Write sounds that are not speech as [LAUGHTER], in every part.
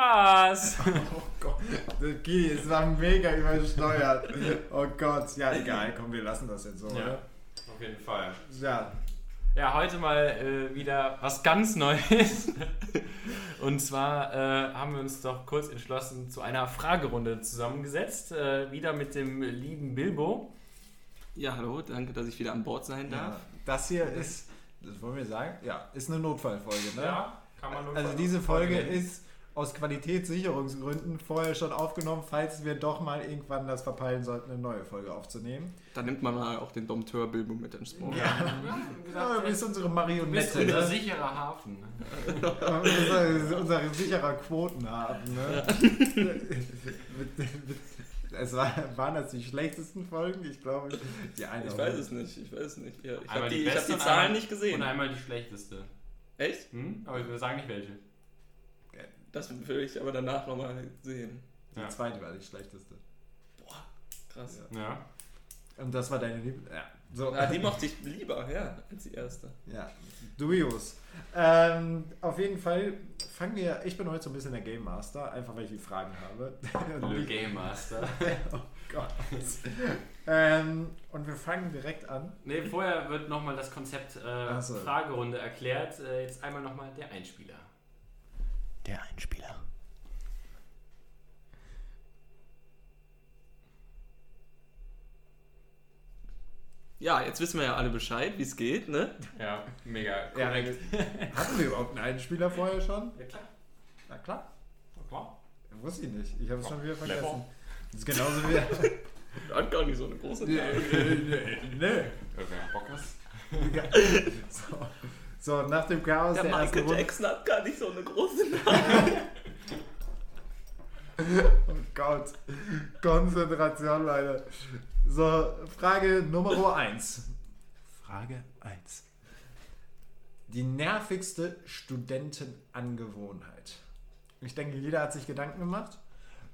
Spaß! [LAUGHS] Oh Gott, okay, es war mega übersteuert. Oh Gott, ja egal, komm, wir lassen das jetzt so, Ja, oder? auf jeden Fall. Ja, Ja, heute mal äh, wieder was ganz Neues. [LAUGHS] Und zwar äh, haben wir uns doch kurz entschlossen zu einer Fragerunde zusammengesetzt. Äh, wieder mit dem lieben Bilbo. Ja, hallo, danke, dass ich wieder an Bord sein darf. ja, das hier ist, das wollen wir sagen, ja, ist eine Notfallfolge, ne? kann man nur Also diese Folge ist aus Qualitätssicherungsgründen vorher schon aufgenommen, falls wir doch mal irgendwann das verpeilen sollten, eine neue Folge aufzunehmen. Da nimmt man mal auch den Dompteur Bilbo mit ins Boot. Ja, wie Ja, du bist unsere du bist Marionette, unser ne? sicherer Hafen. unser, unser sicherer Quotenhaben, ne? Es war, waren das die schlechtesten Folgen? Ich glaube, die eine. Ich weiß es nicht, ich weiß es nicht. Ja, ich Einmal habe die, ich hab die und Zahlen einmal- nicht gesehen. Und einmal die schlechteste. Echt? Hm? Aber wir sagen nicht welche. Das will ich aber danach nochmal sehen. Die Ja. zweite war die schlechteste. Boah, krass. Ja. Und das war deine Liebe. Ja. So. Ah, die mochte ich lieber, ja, als die erste. Ja, dubios. Ähm, auf jeden Fall fangen wir. Ich bin heute so ein bisschen der Game Master, einfach weil ich die Fragen habe. [LAUGHS] Le Game Master. [LAUGHS] oh Gott. [LAUGHS] ähm, und wir fangen direkt an. Ne, vorher wird nochmal das Konzept äh, so. Fragerunde erklärt. Äh, jetzt einmal nochmal der Einspieler. Der Einspieler. Ja, jetzt wissen wir ja alle Bescheid, wie es geht, ne? Ja, mega Ja, korrekt. [LAUGHS] Hatten wir überhaupt einen Einspieler vorher schon? Ja, klar. Na klar. klar. Wusste ich nicht. Ich habe es schon wieder vergessen. Das ist genauso wie. [LAUGHS] Hat gar nicht so eine große nee. Wer Bock hast. [LAUGHS] so. So, nach dem Chaos Der der, ersten Michael Runde. Jackson hat gar nicht so eine große Nase. [LAUGHS] Oh Gott. Konzentration, Leute. So, Frage Nummer 1. Frage 1. Die nervigste Studentenangewohnheit. Ich denke, jeder hat sich Gedanken gemacht.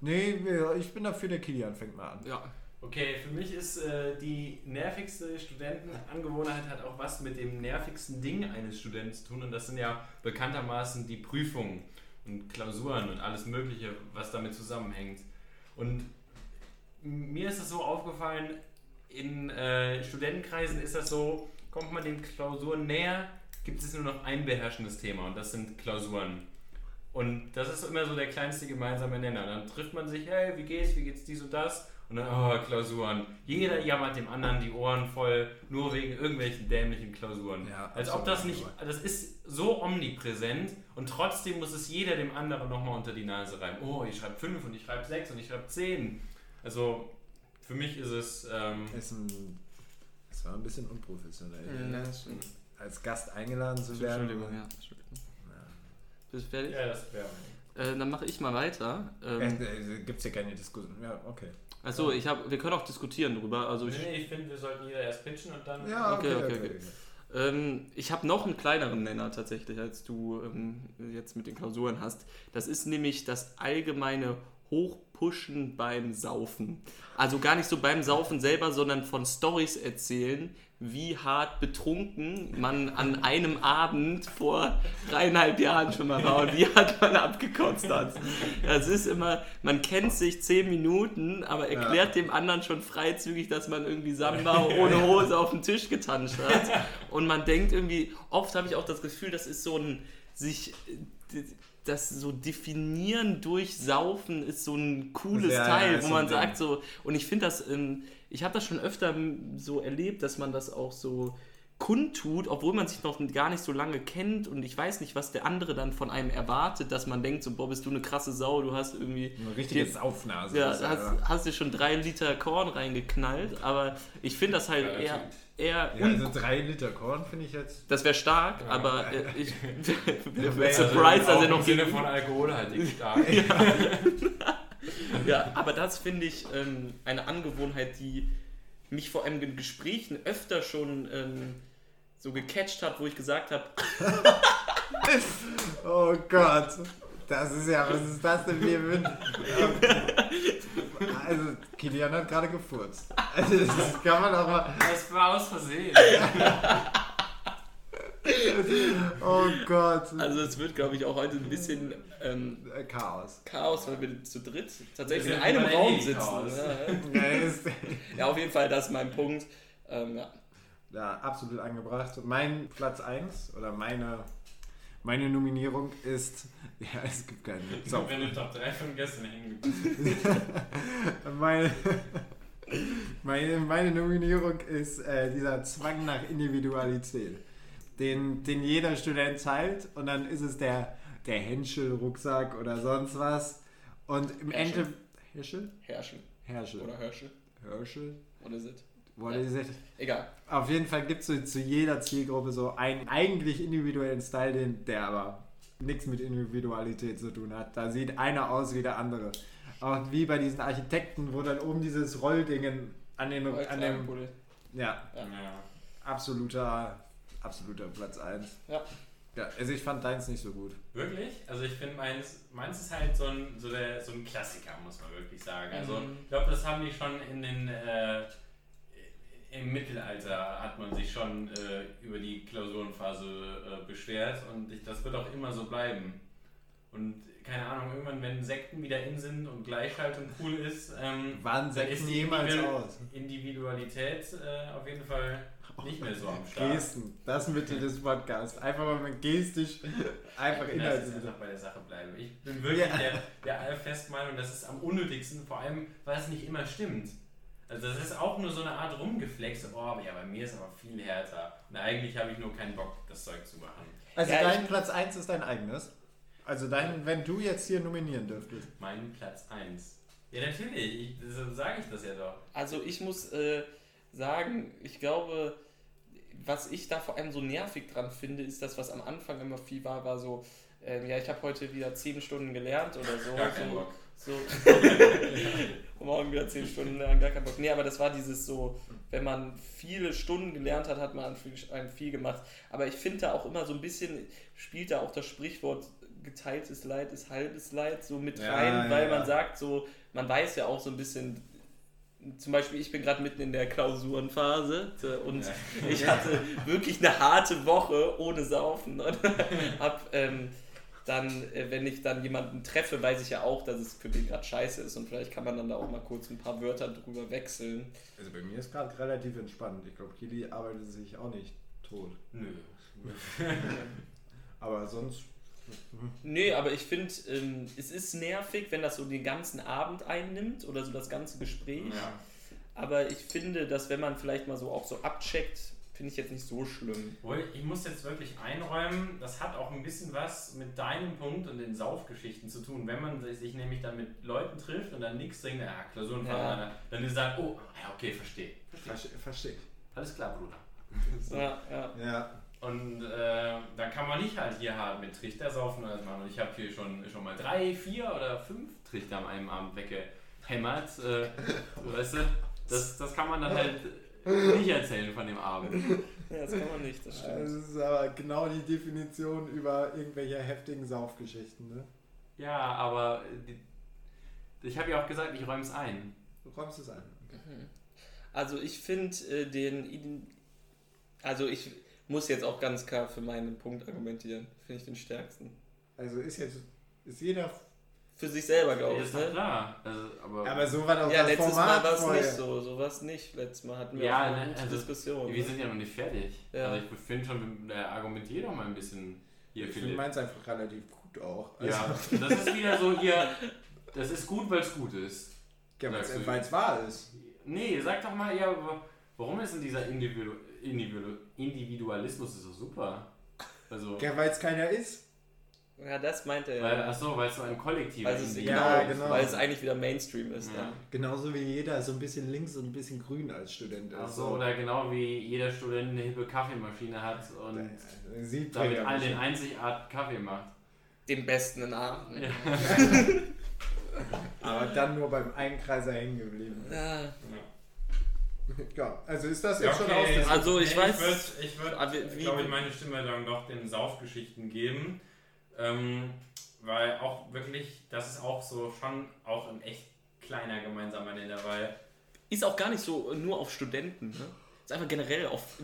Nee, ich bin dafür, der Kilian fängt mal an. Ja, Okay, für mich ist äh, die nervigste Studentenangewohnheit hat auch was mit dem nervigsten Ding eines Studenten zu tun und das sind ja bekanntermaßen die Prüfungen und Klausuren und alles Mögliche, was damit zusammenhängt. Und mir ist es so aufgefallen, in äh, Studentenkreisen ist das so, kommt man den Klausuren näher, gibt es nur noch ein beherrschendes Thema und das sind Klausuren. Und das ist immer so der kleinste gemeinsame Nenner. Dann trifft man sich, hey, wie geht's, wie geht's dies und das? Und dann, oh, Klausuren. Jeder jammert dem anderen die Ohren voll, nur wegen irgendwelchen dämlichen Klausuren. Ja, Als ob das nicht, das ist so omnipräsent und trotzdem muss es jeder dem anderen nochmal unter die Nase reiben. Oh, ich schreibe 5 und ich schreibe 6 und ich schreibe 10. Also, für mich ist es, ähm, Ist ein, das war ein bisschen unprofessionell. ja das stimmt. Als Gast eingeladen zu werden. Entschuldigung, ja. Entschuldigung. Bist du fertig? ja, das wäre. Äh, dann mache ich mal weiter. Ähm, Äh, äh, Gibt es hier keine Diskussion. Ja, okay. Achso, ich hab, wir können auch diskutieren drüber. Also ich, Nee, nee, ich finde, wir sollten jeder erst pitchen und dann. Ja, okay, Okay, okay. okay, okay. Ähm, ich habe noch einen kleineren Nenner tatsächlich, als du ähm, jetzt mit den Klausuren hast. Das ist nämlich das allgemeine Hochpushen beim Saufen. Also gar nicht so beim Saufen selber, sondern von Stories erzählen, wie hart betrunken man an einem Abend vor dreieinhalb Jahren schon mal war und wie hart man abgekotzt hat. Das ist immer, man kennt sich zehn Minuten, aber erklärt dem anderen schon freizügig, dass man irgendwie Samba ohne Hose auf den Tisch getanscht hat. Und man denkt irgendwie, oft habe ich auch das Gefühl, das ist so ein sich das so definieren durch Saufen ist so ein cooles Ja, ja, Teil, ist wo man ein Ding. sagt so und ich finde das ich habe das schon öfter so erlebt, dass man das auch so kundtut, obwohl man sich noch gar nicht so lange kennt und ich weiß nicht, was der andere dann von einem erwartet, dass man denkt so, boah, bist du eine krasse Sau, du hast irgendwie Eine richtige Hier- Saufnase. ja, ja- hast, hast dir schon drei Liter Korn reingeknallt, aber ich finde das halt Ja, eher, natürlich. Eher Ja, un- also drei Liter Korn finde ich jetzt. das wäre stark, Ja. aber äh, [LAUGHS] ich [LAUGHS] wär- surprise, dass er im noch Sinne gegen- von alkoholhaltig [LAUGHS] stark. Ja, aber das finde ich ähm, eine Angewohnheit, die mich vor allem in Gesprächen öfter schon ähm, so gecatcht hat, wo ich gesagt habe, Oh Gott. Das ist ja, was ist das denn hier mit? [LAUGHS] Also, Kilian hat gerade gefurzt. Also, das kann man auch mal. Das war aus Versehen. [LAUGHS] Oh Gott. Also es wird, glaube ich, auch heute ein bisschen ähm, Äh, Chaos. Chaos, weil wir zu dritt tatsächlich in einem Raum eh sitzen. Ja, ja, auf jeden Fall, das ist mein Punkt. Ähm, ja. ja, absolut angebracht. Mein Platz 1 oder meine, meine Nominierung ist. [LAUGHS] Ja, es gibt keine. So, Wenn du Top 3 von gestern hängen meine, meine, meine Nominierung ist äh, dieser Zwang nach Individualität, den, den jeder Student teilt und dann ist es der, der Henschel-Rucksack oder sonst was. Und im Herschel. Ende. Herschel? Herrschen Herschel. oder Herrsche. Herschel? What is it? What Ja. it? Egal. Auf jeden Fall gibt es so zu jeder Zielgruppe so einen eigentlich individuellen Style, den, der aber nichts mit Individualität zu tun hat. Da sieht einer aus wie der andere. Auch wie bei diesen Architekten, wo dann oben dieses Rolldingen an, den, an dem. Ja, Ja. Ja. absoluter, absoluter Platz 1. Ja. Ja, also ich fand deins nicht so gut. Wirklich? Also ich finde meins, meins ist halt so ein, so, der, so ein Klassiker, muss man wirklich sagen. Also Mhm. ich glaube, das haben die schon in den äh, im Mittelalter hat man sich schon äh, über die Klausurenphase äh, beschwert und ich, das wird auch immer so bleiben. Und keine Ahnung, irgendwann, wenn Sekten wieder in sind und Gleichschaltung cool ist, ähm, Waren dann Sekten ist die jemals Individu- aus? Individualität äh, auf jeden Fall nicht mehr so am Start. Gesten, das Mitte des Podcasts. Einfach mal mit gestisch einfach Inhalte. uns einfach bei der Sache bleiben. Ich bin wirklich Ja. der, der allfesten Meinung, das ist am unnötigsten, vor allem, weil es nicht immer stimmt. Also das ist auch nur so eine Art Rumgeflex, oh ja, bei mir ist aber viel härter. Und eigentlich habe ich nur keinen Bock, das Zeug zu machen. Also Ja, dein Platz 1 ist dein eigenes. Also dein, wenn du jetzt hier nominieren dürftest. Mein Platz 1. Ja, natürlich, ich, so sage ich das ja doch. Also ich muss äh, sagen, ich glaube, was ich da vor allem so nervig dran finde, ist das, was am Anfang immer viel war, war so, ähm, ja, ich habe heute wieder 10 Stunden gelernt oder so. Gar keinen so, Bock. So [LAUGHS] morgen wieder 10 Stunden lernen, gar keinen Bock. Nee, aber das war dieses so, wenn man viele Stunden gelernt hat, hat man an viel, gemacht. Aber ich finde da auch immer so ein bisschen, spielt da auch das Sprichwort geteiltes Leid ist halbes Leid so mit Ja, rein, ja, weil ja. man sagt so, man weiß ja auch so ein bisschen, zum Beispiel ich bin gerade mitten in der Klausurenphase und Ja. ich hatte wirklich eine harte Woche ohne Saufen und [LAUGHS] hab ähm, dann, äh, wenn ich dann jemanden treffe, weiß ich ja auch, dass es für den gerade scheiße ist und vielleicht kann man dann da auch mal kurz ein paar Wörter drüber wechseln. Also bei mir ist gerade relativ entspannt. Ich glaube, Kili arbeitet sich auch nicht tot. Nö. [LAUGHS] Aber sonst. Nee, aber ich finde, ähm, es ist nervig, wenn das so den ganzen Abend einnimmt oder so das ganze Gespräch. Ja. Aber ich finde, dass wenn man vielleicht mal so auch so abcheckt, finde ich jetzt nicht so schlimm. Ich muss jetzt wirklich einräumen, das hat auch ein bisschen was mit deinem Punkt und den Saufgeschichten zu tun. Wenn man sich nämlich dann mit Leuten trifft und dann nichts trinkt, ja, Klausurenphase, Ja. dann ist dann, oh, ja, okay, verstehe. Verstehe. Verstehe. Alles klar, Bruder. [LAUGHS] Ja, ja. Ja. Und äh, da kann man nicht halt hier hart mit Trichter saufen oder so machen. Und ich habe hier schon, schon mal drei, vier oder fünf Trichter an einem Abend weggehämmert. Äh, [LAUGHS] weißt du, das, das kann man dann halt [LAUGHS] nicht erzählen von dem Abend. ja, das kann man nicht, das stimmt. Das ist aber genau die Definition über irgendwelche heftigen Saufgeschichten, ne? Ja, aber die, ich habe ja auch gesagt, ich räume es ein. Du räumst es ein. Also ich finde äh, den, also ich muss jetzt auch ganz klar für meinen Punkt argumentieren, finde ich den stärksten. Also ist jetzt. Ist jeder. Für sich selber, glaube ich, ne? klar. Also, aber, Aber so war doch Ja, das letztes Format Mal war es nicht so, so war es nicht. Letztes Mal hatten wir Ja, auch eine ne, gute also, Diskussion. wir ne? sind ja noch nicht fertig. Ja. Also ich finde schon, der argumentiert doch mal ein bisschen hier, Ich finde Philipp. meins einfach relativ gut auch. Also, Ja, das ist wieder so hier, das ist gut, weil es gut ist. Ja, weil es wahr ist. Nee, sag doch mal, ja, wa- warum ist denn dieser Individu Individu Individualismus ist doch super? Also, Ja, weil es keiner ist. Ja, das meinte er. weil, achso, weil es so ein weil, es, Individuum Ja, genau, genau. weil es eigentlich wieder Mainstream ist. Ja. Ja. Genauso wie jeder so ein bisschen links und ein bisschen grün als Student ist. Achso, oder genau wie jeder Student eine hippe Kaffeemaschine hat und Sieht damit man all ja den einzigartigen Kaffee macht. Den besten in Aachen. Ja. Aber dann nur beim Einkreiser hängen geblieben. Ja. Ja, also ist das jetzt schon okay. ausdiskutiert? Also ich Nee, weiß- Ich würde, ich würd, Ah, glaube ich, meine Stimme dann doch den Saufgeschichten geben. Ähm, weil auch wirklich, das ist auch so schon auch ein echt kleiner gemeinsamer Nenner, weil Ist auch gar nicht so nur auf Studenten. Ne? Ist einfach generell auf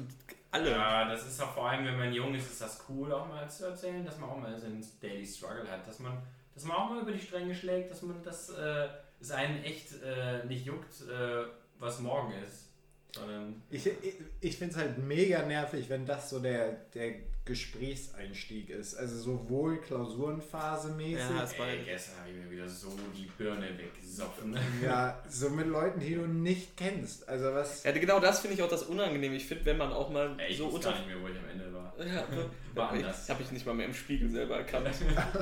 Alle. Ja, das ist auch vor allem, wenn man jung ist, ist das cool, auch mal zu erzählen, dass man auch mal seinen Daily Struggle hat, dass man, dass man auch mal über die Stränge schlägt, dass man das, äh, es einen echt äh, nicht juckt, äh, was morgen ist. Sondern, Ich, ich, ich finde es halt mega nervig, wenn das so der, der Gesprächseinstieg ist. Also sowohl Klausurenphase mäßig, Ja, ja, es war- ey, gestern habe ich mir wieder so die Birne weggesoffen. [LAUGHS] so mit Leuten, die du nicht kennst. Also was. Ja, genau das finde ich auch das unangenehm. Ich finde, wenn man auch mal Ey, ich so weiß unter. gar nicht mehr, wo ich am Ende war. Ja, [LAUGHS] War anders. Habe ich nicht mal mehr im Spiegel selber erkannt.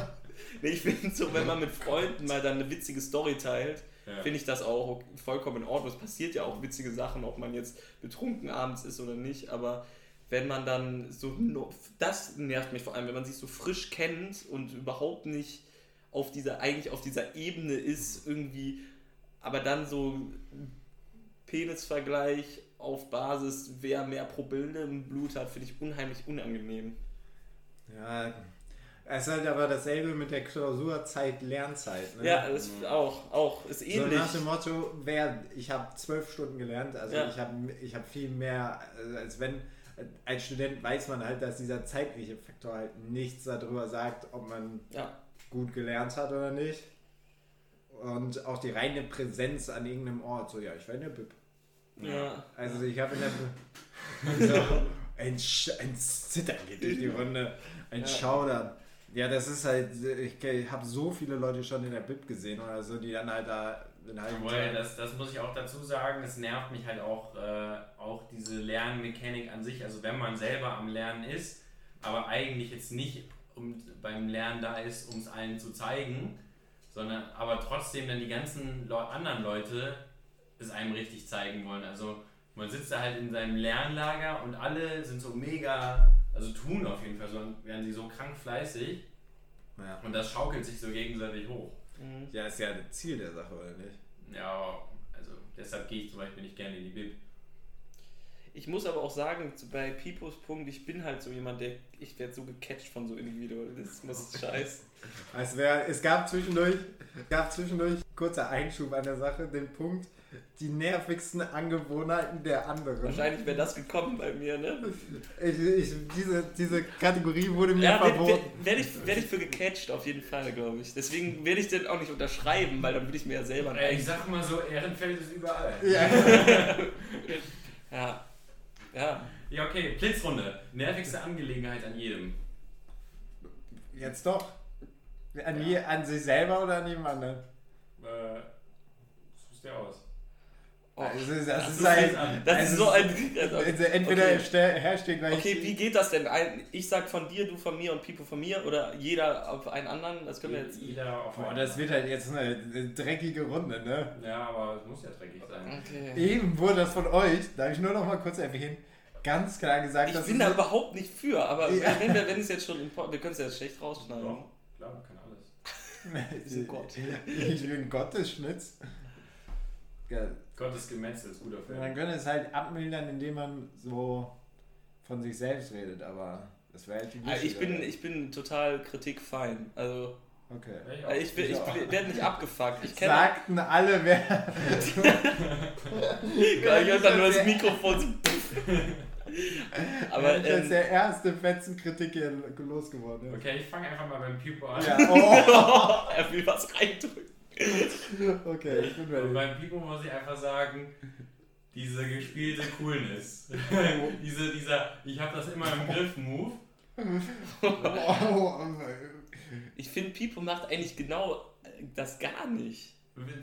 [LAUGHS] nee, ich finde so, wenn man mit Freunden mal dann eine witzige Story teilt, Ja. finde ich das auch vollkommen in Ordnung. Es passiert ja auch witzige Sachen, ob man jetzt betrunken abends ist oder nicht, aber wenn man dann so, das nervt mich vor allem, wenn man sich so frisch kennt und überhaupt nicht auf dieser, eigentlich auf dieser Ebene ist, irgendwie, aber dann so Penisvergleich auf Basis, wer mehr Probille im Blut hat, finde ich unheimlich unangenehm. Ja. Es ist halt aber dasselbe mit der Klausurzeit, Lernzeit. Ne? Ja, das auch, auch, ist So ähnlich. nach dem Motto, wer, ich habe zwölf Stunden gelernt, also Ja. ich habe ich hab viel mehr, äh, als wenn, als Student weiß man halt, dass dieser zeitliche Faktor halt nichts darüber sagt, ob man ja, gut gelernt hat oder nicht. Und auch die reine Präsenz an irgendeinem Ort, so ja, ich war in der Bib. ja. Also ich habe in der Bib. [LAUGHS] So, ein, Sch ein Zittern geht durch die Runde, ein Ja. Schaudern. Ja, das ist halt, ich habe so viele Leute schon in der Bib gesehen oder so, die dann halt da den halben Tag- das, das muss ich auch dazu sagen, es nervt mich halt auch, äh, auch diese Lernmechanik an sich. Also wenn man selber am Lernen ist, aber eigentlich jetzt nicht um, beim Lernen da ist, um es allen zu zeigen, sondern aber trotzdem dann die ganzen Leu anderen Leute es einem richtig zeigen wollen. Also man sitzt da halt in seinem Lernlager und alle sind so mega, also tun auf jeden Fall, so werden sie so krank fleißig Ja. und das schaukelt sich so gegenseitig hoch. Mhm. ja, ist ja das Ziel der Sache, oder nicht? Ja, also deshalb gehe ich zum Beispiel nicht gerne in die Bib. Ich muss aber auch sagen, zu- bei Pipos Punkt, ich bin halt so jemand, der, ich werde so gecatcht von so Individuen. Das muss scheiß. Es, wär, es gab zwischendurch, gab zwischendurch, kurzer Einschub an der Sache, den Punkt, die nervigsten Angewohnheiten der anderen. Wahrscheinlich wäre das gekommen bei mir, ne? Ich, ich, diese, diese Kategorie wurde mir Ja, werde verboten. werd ich, werd ich für gecatcht, auf jeden Fall, glaube ich. Deswegen werde ich den auch nicht unterschreiben, weil dann würde ich mir ja selber Ey, ich sag mal so, Ehrenfeld ist überall. Ja. [LAUGHS] Ja. Ja. Ja, okay, Blitzrunde. Nervigste Angelegenheit an jedem. Jetzt doch. An, je, an sich selber oder an jedem anderen? Äh, suchst dir aus. Oh, Also, das, das du ist halt. das also ist so ein. Also entweder Okay. herrscht gleich. Okay, wie geht das denn? Ein, ich sag von dir, du von mir und Pipo von mir oder jeder auf einen anderen? Das können wir jetzt. Jeder auf Boah, einen. das wird halt jetzt eine, eine dreckige Runde, ne? Ja, aber es muss ja dreckig sein. Okay. Eben wurde das von euch, darf ich nur noch mal kurz erwähnen, ganz klar gesagt, Ich dass bin da überhaupt nicht für, aber Ja. wenn, wir, wenn es jetzt schon wir können es ja schlecht rausschneiden. Doch, klar, man kann alles. [LAUGHS] ist ein Gott. Ich bin Gottesschnitz. Ja, Gottes Gemetzel ist guter Man Film. könnte es halt abmildern, indem man so von sich selbst redet, aber das wäre halt die Ah, Ich bin, ich bin total kritikfein. Also Okay. Ich ich, bin- ich, Ja. werde nicht abgefuckt. Ich Sagten alle, wer. [LAUGHS] ich hab dann nur das Mikrofon. Aber ich als ähm, der erste Fetzenkritik hier losgeworden. Okay, ich fange einfach mal beim Pipo an. Ja, oh, [LAUGHS] er will was reindrücken. [LAUGHS] okay, ich bin Und ready. beim Pipo muss ich einfach sagen, diese gespielte Coolness. [LAUGHS] diese, dieser, ich habe das immer im Griff Move. Ich finde, Pipo macht eigentlich genau äh, das gar nicht.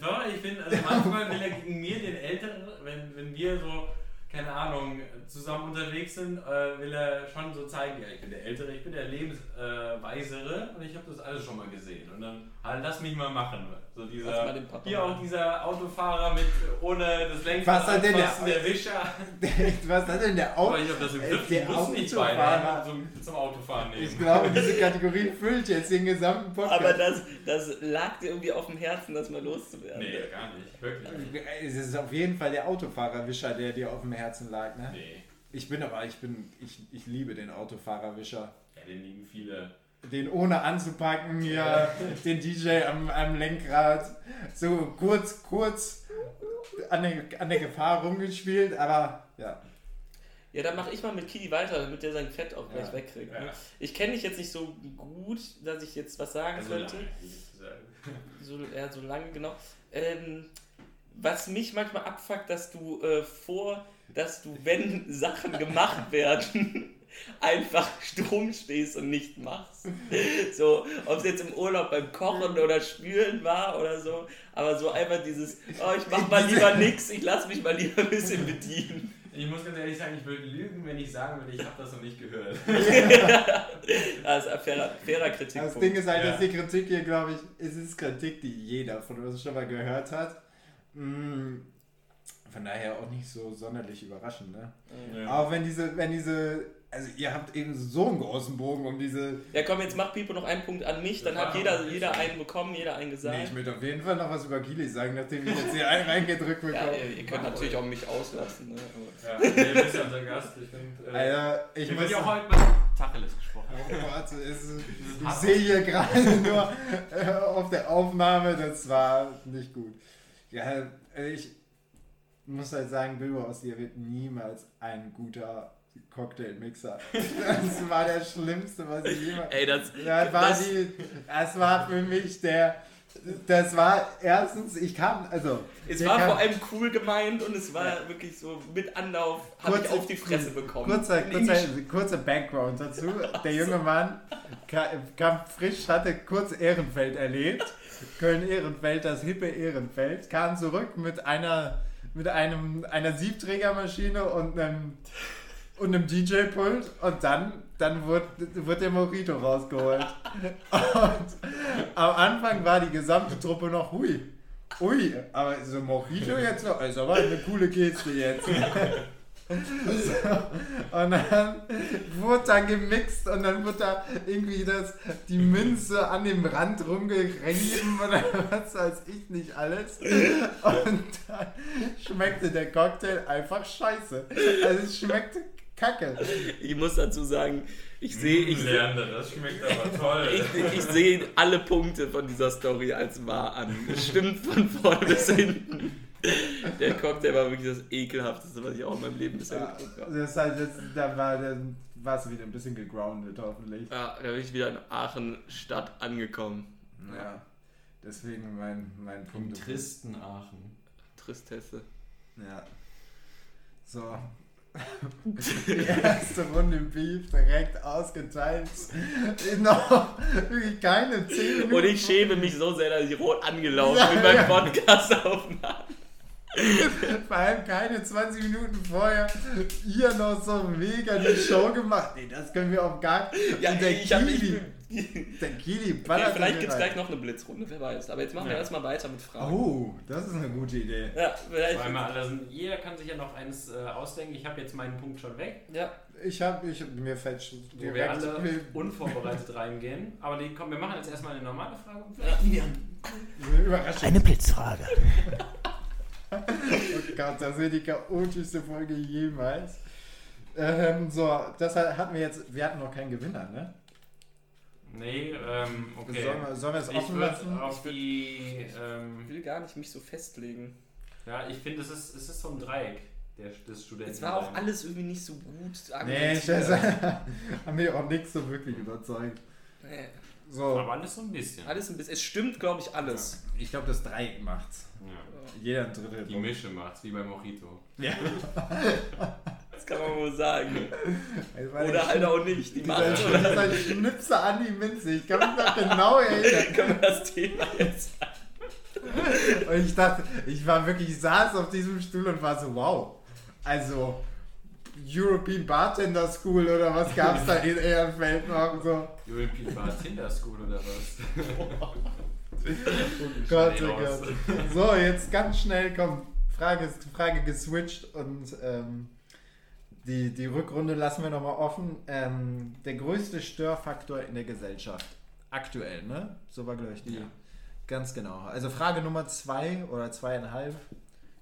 Doch, ich finde, also manchmal will er gegen mir, den Älteren, wenn, wenn wir so, keine Ahnung, zusammen unterwegs sind, äh, will er schon so zeigen, ja, ich bin der Ältere, ich bin der Lebensweisere äh, und ich habe das alles schon mal gesehen. Und dann, halt, lass mich mal machen. So dieser, hier auch dieser Autofahrer mit, ohne das Lenkrad Was hat denn der- der Wischer. [LAUGHS] Was hat denn der Auto? Ich habe das im Äh, Griff, der ich muss nicht Autofahrer. beide zum, zum Autofahren nehmen. Ich glaube, diese Kategorie füllt jetzt den gesamten Podcast. Aber das, das lag dir irgendwie auf dem Herzen, das mal loszuwerden. Nee, gar nicht, wirklich nicht. es ist auf jeden Fall der Autofahrerwischer, der dir auf dem Herzen lag, ne? Nee, Ich bin aber, ich bin, ich, ich liebe den Autofahrerwischer. ja, den lieben viele. Den ohne anzupacken hier, den DJ am, am Lenkrad, so kurz, kurz an der, an der Gefahr rumgespielt, aber ja. Ja, dann mache ich mal mit Kili weiter, damit der sein Fett auch gleich Ja. wegkriegt. Ja. Ne? Ich kenne dich jetzt nicht so gut, dass ich jetzt was sagen Also könnte. [LAUGHS] So, ja, so lange, genau. Ähm, was mich manchmal abfuckt, dass du äh, vor, dass du, wenn Sachen gemacht werden, einfach [LAUGHS] stumm stehst und nicht machst. So, ob es jetzt im Urlaub beim Kochen oder Spülen war oder so, aber so einfach dieses, oh, ich mach mal lieber nix, ich lass mich mal lieber ein bisschen bedienen. Ich muss ganz ehrlich sagen, ich würde lügen, wenn ich sagen würde, ich habe das noch nicht gehört. [LAUGHS] Das ist ein fairer, fairer Das Kritikpunkt. Ding ist halt, Ja. dass die Kritik hier, glaube ich, es ist Kritik, die jeder von uns schon mal gehört hat. Mm, Von daher auch nicht so sonderlich überraschend, ne? Auch wenn diese, wenn diese, also ihr habt eben so einen großen Bogen um diese. Ja komm, jetzt macht Pipo noch einen Punkt an mich, dann hat jeder, jeder einen bekommen, jeder einen gesagt. Nee, ich möchte auf jeden Fall noch was über Kili sagen, nachdem ich jetzt hier einen reingedrückt ja, bekomme. ihr, ihr könnt natürlich auch mich auslassen. Ne? Ja, nee, bist ja unser Gast. Ich, find, äh, Alter, ich muss. würde ja auch heute mal Tacheles gesprochen. Oh, warte, es ich sehe hier gerade [LAUGHS] nur äh, auf der Aufnahme, das war nicht gut. Ja, äh, ich muss halt sagen, Bilbo aus dir wird niemals ein guter Cocktailmixer. [LAUGHS] Das war der schlimmste, was ich jemals. Ey, das, Das war, das, die, das war für mich der. Das war erstens, ich kam, also. es war kam- vor allem cool gemeint und es war wirklich so mit Anlauf, habe ich auf die Fresse bekommen. Kurzer, kurzer, kurzer Background dazu. Der junge Mann ka- kam frisch, hatte kurz Ehrenfeld erlebt. Köln-Ehrenfeld, das hippe Ehrenfeld, kam zurück mit einer, mit einem, einer Siebträgermaschine und einem, und einem DJ-Pult und dann, dann wurde, wurde der Mojito rausgeholt. Und am Anfang war die gesamte Truppe noch hui. Ui, aber so Mojito jetzt noch, ist aber eine coole Geste jetzt. So, [LAUGHS] und dann wurde da gemixt und dann wurde da irgendwie das, die Münze an dem Rand rumgerieben oder was weiß ich nicht alles. Und dann schmeckte der Cocktail einfach scheiße. Also es schmeckte kacke. Ich muss dazu sagen, ich sehe ich seh, Leander, das schmeckt aber [LAUGHS] toll. ich, ich sehe alle Punkte von dieser Story als wahr an. Es stimmt von vorne bis hinten. Der Cocktail war wirklich das ekelhafteste, was ich auch in meinem Leben bisher Ja, getrunken habe. das jetzt, da war, dann warst du wieder ein bisschen gegroundet hoffentlich. Ja, da bin ich wieder in Aachen Stadt angekommen. Ja, deswegen mein, mein Im Punkt. tristen Aachen. Tristesse. Ja. So. Die erste Runde Beef direkt ausgeteilt. Noch wirklich keine 10 Minuten. Und ich schäme mich so sehr, dass ich rot angelaufen Ja, bin beim ja. Podcast aufnahmen. [LAUGHS] Vor allem keine 20 Minuten vorher hier noch so mega die Show gemacht. Nee, das können wir auch gar nicht. Ja, der ich hab Kili, ich, [LAUGHS] der Kili okay, ballert Vielleicht hier gibt es gleich noch eine Blitzrunde, wer weiß. Aber jetzt machen wir Ja. erstmal weiter mit Fragen. Oh, das ist eine gute Idee. Ja, vielleicht. Vor allem alle sind, jeder kann sich ja noch eins äh, ausdenken. Ich habe jetzt meinen Punkt schon weg, Ja, Ich habe, ich, mir fällt schon wo wir alle [LAUGHS] mir- unvorbereitet reingehen. Aber die, komm, wir machen jetzt erstmal eine normale Frage vielleicht Überraschung. Eine Blitzfrage. Oh Gott, das ist die chaotischste Folge jemals. Ähm, so, das hatten wir jetzt. Wir hatten noch keinen Gewinner, ne? Nee, ähm, okay. Sollen, wir, sollen wir es ich offen lassen? auf die. ich Ähm, will gar nicht mich so festlegen. ja, ich finde, es ist, es ist so ein Dreieck der, des Studenten. Es war auch alles irgendwie nicht so gut Nee, ich weiß, [LAUGHS] haben mich auch nichts so wirklich überzeugt. Nee, So, Aber alles so ein bisschen. Alles ein bisschen. Es stimmt, glaube ich, alles. ich glaube, das Dreieck macht's. Ja. Jeder ein Drittel. Die Mische macht's, wie bei Mojito. Ja. [LAUGHS] Das kann man wohl sagen. Oder der halt auch nicht. Die Dieser, Macht. Oder dieser Schnipser an die Minze. Ich kann mich noch genau erinnern. [LAUGHS] können wir das Thema jetzt. Und ich dachte, ich war wirklich, ich saß auf diesem Stuhl und war so, wow. Also, European Bartender School oder was gab's da in Ehrenfeld noch? So, European Bar Tinder School oder was? [LAUGHS] Gott, oh Schnell raus. Gott. So, jetzt ganz schnell, komm, Frage, Frage geswitcht und ähm, die, die Rückrunde lassen wir nochmal offen. Ähm, der größte Störfaktor in der Gesellschaft. Aktuell, ne? So war, glaube ich, die. Ja. Ganz genau. Also Frage Nummer zwei oder zweieinhalb.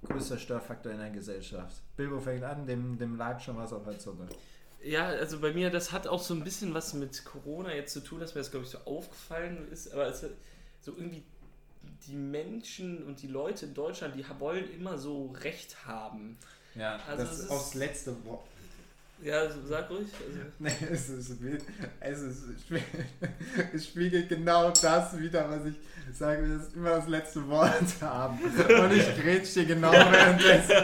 Größter Störfaktor in der Gesellschaft. Bilbo fängt an, dem, dem lag schon was auf der Zunge. Ja, also bei mir, das hat auch so ein bisschen was mit Corona jetzt zu tun, dass mir das, glaube ich, so aufgefallen ist. Aber es hat so irgendwie die Menschen und die Leute in Deutschland, die wollen immer so Recht haben. Ja, Also das ist- aufs letzte Wort. Ja, sag ruhig. Also, [LAUGHS] Nee, es ist, es ist, es spiegelt genau das wieder, was ich sage, wir müssen immer das letzte Wort haben. Und ich grätsch dir genau [LAUGHS] währenddessen.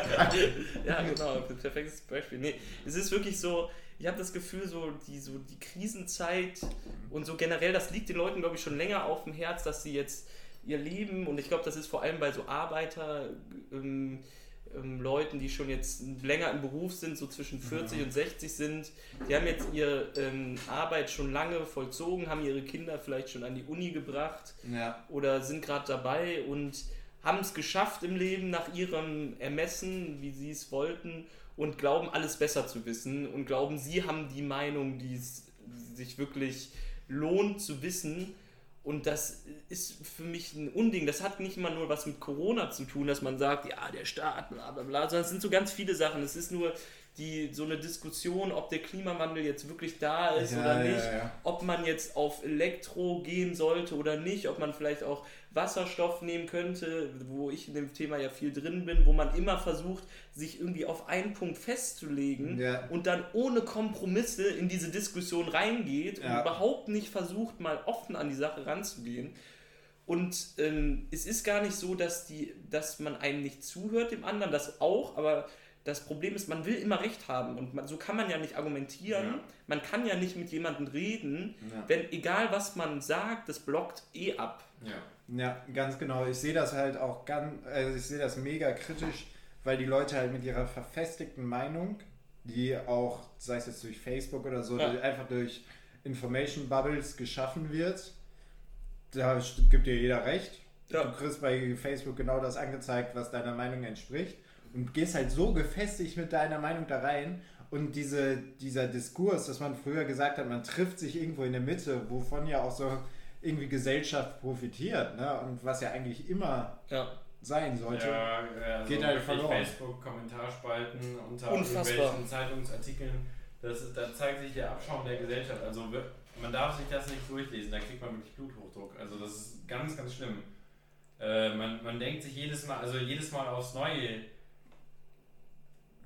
ja, genau, perfektes Beispiel. Nee, es ist wirklich so, ich habe das Gefühl, so die, so die Krisenzeit und so generell, das liegt den Leuten, glaube ich, schon länger auf dem Herz, dass sie jetzt ihr Leben, und ich glaube, das ist vor allem bei so Arbeiter, ähm, ähm, Leuten, die schon jetzt länger im Beruf sind, so zwischen 40 und 60 sind, die haben jetzt ihre ähm, Arbeit schon lange vollzogen, haben ihre Kinder vielleicht schon an die Uni gebracht Ja, oder sind gerade dabei und haben es geschafft im Leben nach ihrem Ermessen, wie sie es wollten und glauben alles besser zu wissen und glauben, sie haben die Meinung, die es sich wirklich lohnt zu wissen. Und das ist für mich ein Unding. Das hat nicht immer nur was mit Corona zu tun, dass man sagt, ja, der Staat, bla bla bla, sondern es sind so ganz viele Sachen. Es ist nur die, so eine Diskussion, ob der Klimawandel jetzt wirklich da ist Ja, oder ja, nicht, ja. ob man jetzt auf Elektro gehen sollte oder nicht, ob man vielleicht auch Wasserstoff nehmen könnte, wo ich in dem Thema ja viel drin bin, wo man immer versucht, sich irgendwie auf einen Punkt festzulegen Ja. und dann ohne Kompromisse in diese Diskussion reingeht und Ja. überhaupt nicht versucht, mal offen an die Sache ranzugehen. Und ähm, es ist gar nicht so, dass, die, dass man einem nicht zuhört, dem anderen, das auch, aber das Problem ist, man will immer Recht haben und man, so kann man ja nicht argumentieren. Ja. Man kann ja nicht mit jemandem reden, Ja. wenn egal was man sagt, das blockt eh ab. Ja. Ja, ganz genau. Ich sehe das halt auch ganz, also ich sehe das mega kritisch, weil die Leute halt mit ihrer verfestigten Meinung, die auch, sei es jetzt durch Facebook oder so, Ja. einfach durch Information Bubbles geschaffen wird, da gibt dir jeder recht. Ja. Du kriegst bei Facebook genau das angezeigt, was deiner Meinung entspricht und gehst halt so gefestigt mit deiner Meinung da rein. Und diese, dieser Diskurs, dass man früher gesagt hat, man trifft sich irgendwo in der Mitte, wovon ja auch so irgendwie Gesellschaft profitiert, ne? Und was ja eigentlich immer Ja. sein sollte. Ja, also Geht halt verloren. Facebook-Kommentarspalten unter Unfassbar. irgendwelchen Zeitungsartikeln. Das, da zeigt sich der Abschaum der Gesellschaft. Also man darf sich das nicht durchlesen, da kriegt man wirklich Bluthochdruck. Also das ist ganz, ganz schlimm. Äh, man, man denkt sich jedes Mal, also jedes Mal aufs Neue,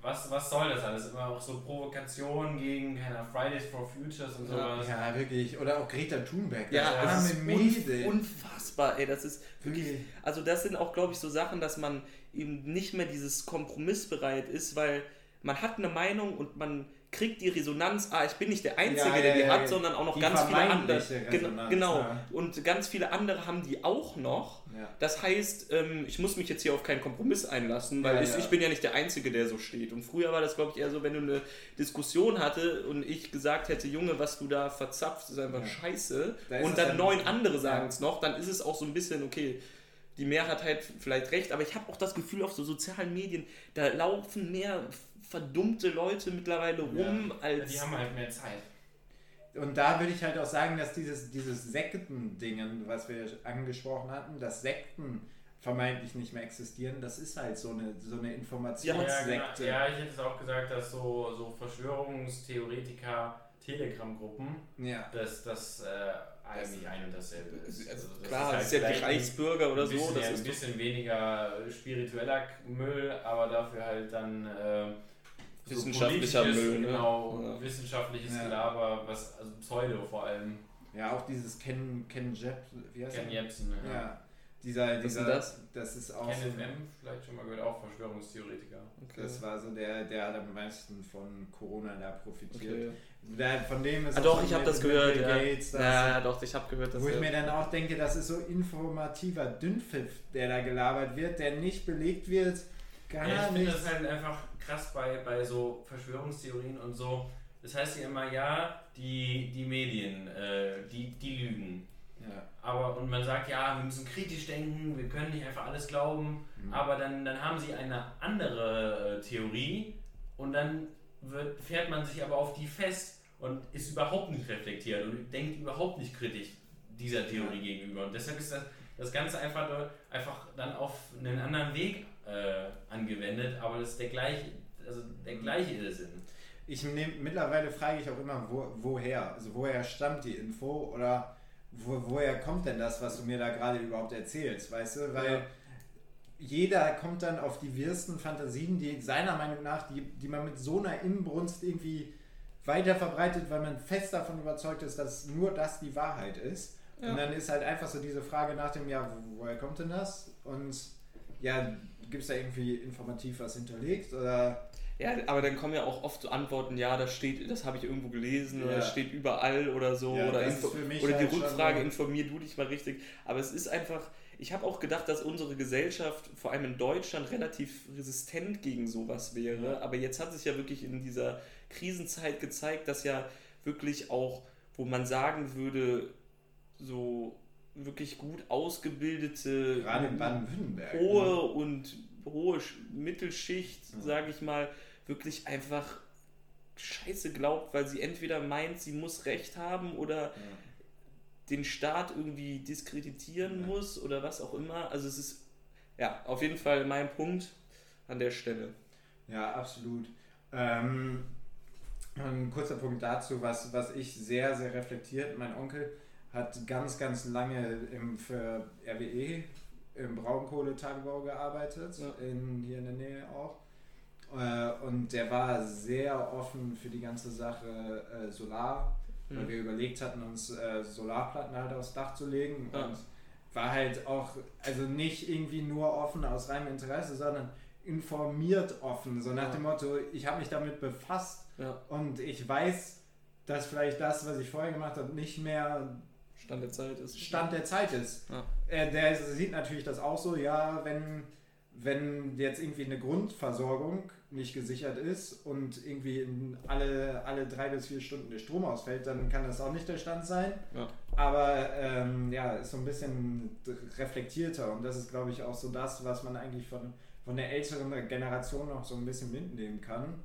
was, was soll das alles? Immer auch so Provokationen gegen keine Fridays for Futures und sowas. Ja, wirklich. Oder auch Greta Thunberg. Ja, das das ist Mädel. unf unfassbar, ey, das ist wirklich, also das sind auch, glaube ich, so Sachen, dass man eben nicht mehr dieses Kompromissbereit ist, weil man hat eine Meinung und man kriegt die Resonanz, ah, ich bin nicht der Einzige, Ja, ja, der die ja, hat, sondern auch noch Die ganz viele andere. Resonanz, Genau, und ganz viele andere haben die auch noch. Das heißt, ähm, ich muss mich jetzt hier auf keinen Kompromiss einlassen, weil ich, ich bin ja nicht der Einzige, der so steht. Und früher war das, glaube ich, eher so, wenn du eine Diskussion hatte und ich gesagt hätte, Junge, was du da verzapfst, ist einfach scheiße. Da ist und dann neun andere Ja. sagen es noch, dann ist es auch so ein bisschen, okay, die Mehrheit hat vielleicht recht, aber ich habe auch das Gefühl, auf so sozialen Medien, da laufen mehr verdummte Leute mittlerweile rum Ja, als... die haben halt mehr Zeit. Und da würde ich halt auch sagen, dass dieses, dieses Sekten-Dingen, was wir angesprochen hatten, dass Sekten vermeintlich nicht mehr existieren, das ist halt so eine, so eine Ja, Informationssekte. genau. ja, ich hätte es auch gesagt, dass so, so Verschwörungstheoretiker, Telegram-Gruppen, Ja. dass das äh, eigentlich ein und dasselbe ist. also das klar, halt das ist ja ein- Reichsbürger oder ein so, das ja, ein ist doch- bisschen weniger spiritueller Müll, aber dafür halt dann äh, so Wissenschaftlicher Müll, ne? Genau, Ja. wissenschaftliches Ja. Gelaber, was, also Pseudo vor allem. ja, auch dieses Ken, Ken Jeb, wie heißt Ken er? Jebsen, ne? Ja. Dieser, ist dieser, das? das ist auch Ken so, FM, vielleicht schon mal gehört, auch Verschwörungstheoretiker. Okay. das war so der, der hat am meisten von Corona da profitiert. Okay. Der, von dem ist Ah, auch doch, so ich habe das gehört. Ja. Gates, das- ja, doch, ich habe gehört, dass Wo ich mir dann auch denke, das ist so informativer Dünnpfiff, der da gelabert wird, der nicht belegt wird. Gar Ja, ich finde das halt einfach krass bei, bei so Verschwörungstheorien und so. Das heißt ja immer, ja, die, die Medien, äh, die, die lügen. Ja. Aber, und man sagt, ja, wir müssen kritisch denken, wir können nicht einfach alles glauben. Mhm. Aber dann, dann haben sie eine andere äh, Theorie und dann wird, fährt man sich aber auf die fest und ist überhaupt nicht reflektiert und denkt überhaupt nicht kritisch dieser Theorie gegenüber. Und deshalb ist das, das Ganze einfach, einfach dann auf einen anderen Weg äh, angewendet, aber das ist der gleiche, also der gleiche Irrsinn. Ich nehm, mittlerweile frage ich auch immer, wo, woher? Also woher stammt die Info oder wo, woher kommt denn das, was du mir da gerade überhaupt erzählst, weißt du? Weil Ja. jeder kommt dann auf die wirsten Fantasien, die seiner Meinung nach, die, die man mit so einer Inbrunst irgendwie weiter verbreitet, weil man fest davon überzeugt ist, dass nur das die Wahrheit ist. Ja. Und dann ist halt einfach so diese Frage nach dem, ja, wo- woher kommt denn das? Und ja, gibt es da irgendwie informativ was hinterlegt? Oder Ja, aber dann kommen ja auch oft so Antworten, ja, das steht, das habe ich irgendwo gelesen oder Ja. das steht überall oder so. Ja, oder oder die halt schon Rückfrage, informier du dich mal richtig. Aber es ist einfach, ich habe auch gedacht, dass unsere Gesellschaft, vor allem in Deutschland, relativ resistent gegen sowas wäre. Aber jetzt hat sich ja wirklich in dieser Krisenzeit gezeigt, dass ja wirklich auch, wo man sagen würde, so wirklich gut ausgebildete gerade in Baden-Württemberg. hohe ne? und hohe Sch- Mittelschicht, Ja. sage ich mal, wirklich einfach Scheiße glaubt, weil sie entweder meint, sie muss Recht haben oder Ja. den Staat irgendwie diskreditieren Ja. muss oder was auch immer. Also es ist ja auf jeden Fall mein Punkt an der Stelle. Ja, absolut. Ähm, ein kurzer Punkt dazu, was, was ich sehr, sehr reflektiert. Mein Onkel hat ganz, ganz lange im, für RWE im Braunkohletagebau gearbeitet, Ja. in, hier in der Nähe auch. Äh, und der war sehr offen für die ganze Sache äh, Solar, weil Mhm. wir überlegt hatten, uns äh, Solarplatten halt aufs Dach zu legen. Ja. Und war halt auch, also nicht irgendwie nur offen aus reinem Interesse, sondern informiert offen. So nach Ja. dem Motto, ich habe mich damit befasst und ich weiß, dass vielleicht das, was ich vorher gemacht habe, nicht mehr Stand der Zeit ist. Stand der Zeit ist. Ja. Äh, der sieht natürlich das auch so, ja, wenn, wenn jetzt irgendwie eine Grundversorgung nicht gesichert ist und irgendwie alle, alle drei bis vier Stunden der Strom ausfällt, dann kann das auch nicht der Stand sein. Ja. Aber ähm, ja, ist so ein bisschen reflektierter und das ist, glaube ich, auch so das, was man eigentlich von, von der älteren Generation noch so ein bisschen mitnehmen kann,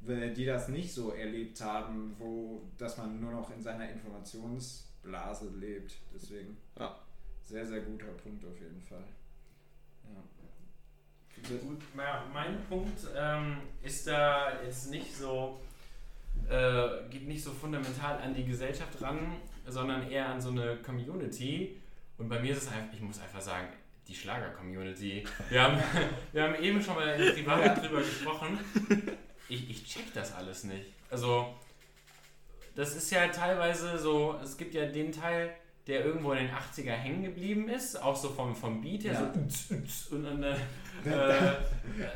die das nicht so erlebt haben, wo dass man nur noch in seiner Informationsblase lebt. Deswegen Ja. sehr, sehr guter Punkt auf jeden Fall. Ja. Gut, ja, mein Punkt ähm, ist da jetzt nicht so, äh, geht nicht so fundamental an die Gesellschaft ran, sondern eher an so eine Community. Und bei mir ist es einfach, ich muss einfach sagen, die Schlager-Community. Wir haben, [LAUGHS] wir haben eben schon mal in privat Ja. drüber gesprochen. Ich, ich check das alles nicht. Also, das ist ja teilweise so, es gibt ja den Teil, der irgendwo in den 80er hängen geblieben ist, auch so vom, vom Beat her, Ja. so und dann, äh, [LAUGHS] äh,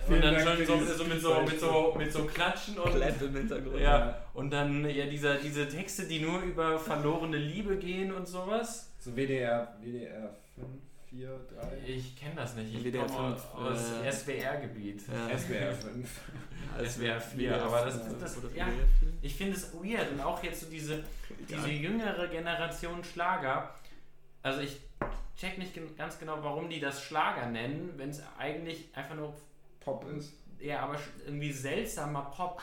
und dann Dank schon so, so, mit so, mit, so, mit so Klatschen und im Hintergrund. ja, und dann ja dieser, diese Texte, die nur über verlorene Liebe gehen und sowas. So WDR, WDR 5, 4, 3, Ich kenne das nicht. Ich WDR komme fünf, aus äh, SWR-Gebiet. Ja. SWR 5. [LAUGHS] Also SWR 4, WDR aber das, fünf das, oder ja, ich finde es weird und auch jetzt so diese, diese jüngere Generation Schlager. Also ich check nicht ganz genau, warum die das Schlager nennen, wenn es eigentlich einfach nur Pop ist. Ja, aber irgendwie seltsamer Pop.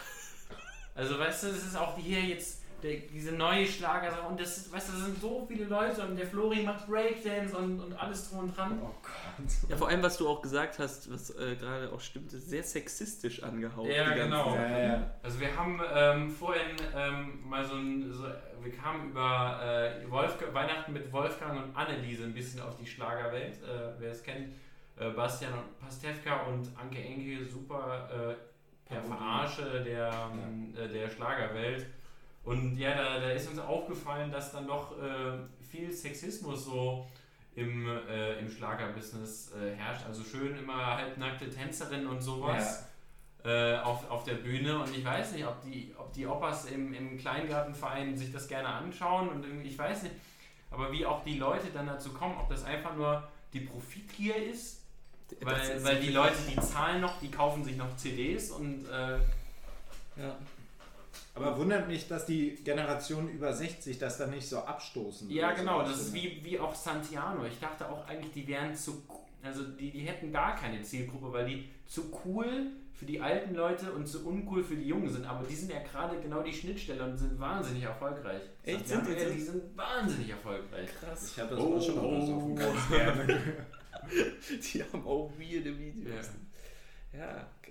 Also, weißt du, das ist auch hier jetzt der, diese neue Schlagersache und das, ist- weißt du, das sind so viele Leute und der Flori macht Breakdance und, und alles drum und dran. Oh Gott. Ja, vor allem, was du auch gesagt hast, was äh, gerade auch stimmt, ist sehr sexistisch angehaucht. Ja, genau. Ja, ja. Also wir haben ähm, vorhin ähm, mal so ein, so, wir kamen über äh, Wolfga Weihnachten mit Wolfgang und Anneliese ein bisschen auf die Schlagerwelt, äh, wer es kennt. Äh, Bastian und Pastewka und Anke Enke, super äh, Parodie. Verarsche der, äh, der Schlagerwelt. Und ja, da, da ist uns aufgefallen, dass dann doch äh, viel Sexismus so im, äh, im Schlagerbusiness äh, herrscht. Also schön immer halbnackte Tänzerinnen und sowas äh, auf, auf der Bühne und ich weiß nicht, ob die, ob die Opas im, im Kleingartenverein sich das gerne anschauen und ich weiß nicht, aber wie auch die Leute dann dazu kommen, ob das einfach nur die Profitgier ist, weil, ist weil die Leute, die zahlen noch, die kaufen sich noch CDs und äh, Ja. Aber wundert mich, dass die Generation über 60 das dann nicht so abstoßen. ja oder so genau, das ist wie, wie auch Santiano. Ich dachte auch eigentlich, die wären zu, also die, die hätten gar keine Zielgruppe, weil die zu cool für die alten Leute und zu uncool für die Jungen sind. Aber die sind ja gerade genau die Schnittstelle und sind wahnsinnig erfolgreich. Echt? Santiano, Sind die ja, die sind wahnsinnig erfolglich. Krass. Ich habe das Oh, auch schon mal oh. besoffen, ganz gerne. Die haben auch weirde Videos. Ja. es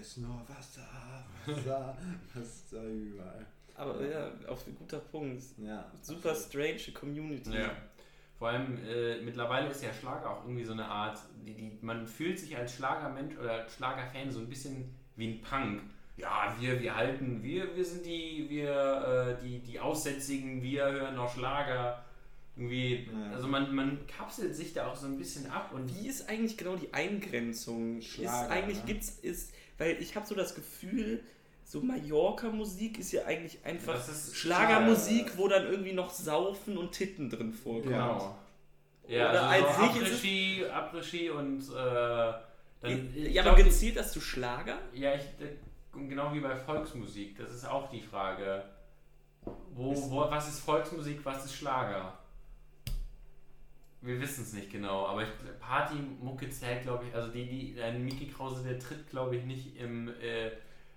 ist nur Wasser, Wasser, Wasser überall. Aber ja, auf ein guter Punkt. Ja. Super strange Community. Ja. Vor allem äh, mittlerweile ist ja Schlager auch irgendwie so eine Art, die, die, man fühlt sich als Schlagermensch oder Schlagerfan so ein bisschen wie ein Punk. Ja, wir, wir halten, wir, wir sind die, wir, äh, die, die Aussätzigen, wir hören noch Schlager. Irgendwie, Ja. also man, man kapselt sich da auch so ein bisschen ab und Wie ist eigentlich genau die Eingrenzung? Schlager, ist eigentlich ne? gibt's ist, weil ich habe so das Gefühl, so Mallorca-Musik ist ja eigentlich einfach Schlagermusik, wo dann irgendwie noch Saufen und Titten drin vorkommen. Genau. Ja, Oder also als so Après-Ski, Après-Ski und äh, dann. ja, glaub, aber gezählt das zu Schlager? Ja, ich, äh, genau wie bei Volksmusik, das ist auch die Frage. Wo, wo, was ist Volksmusik, was ist Schlager? Wir wissen es nicht genau, aber ich, Partymucke zählt, glaube ich, also die, die, ein Mickey Krause, der tritt, glaube ich, nicht im, äh,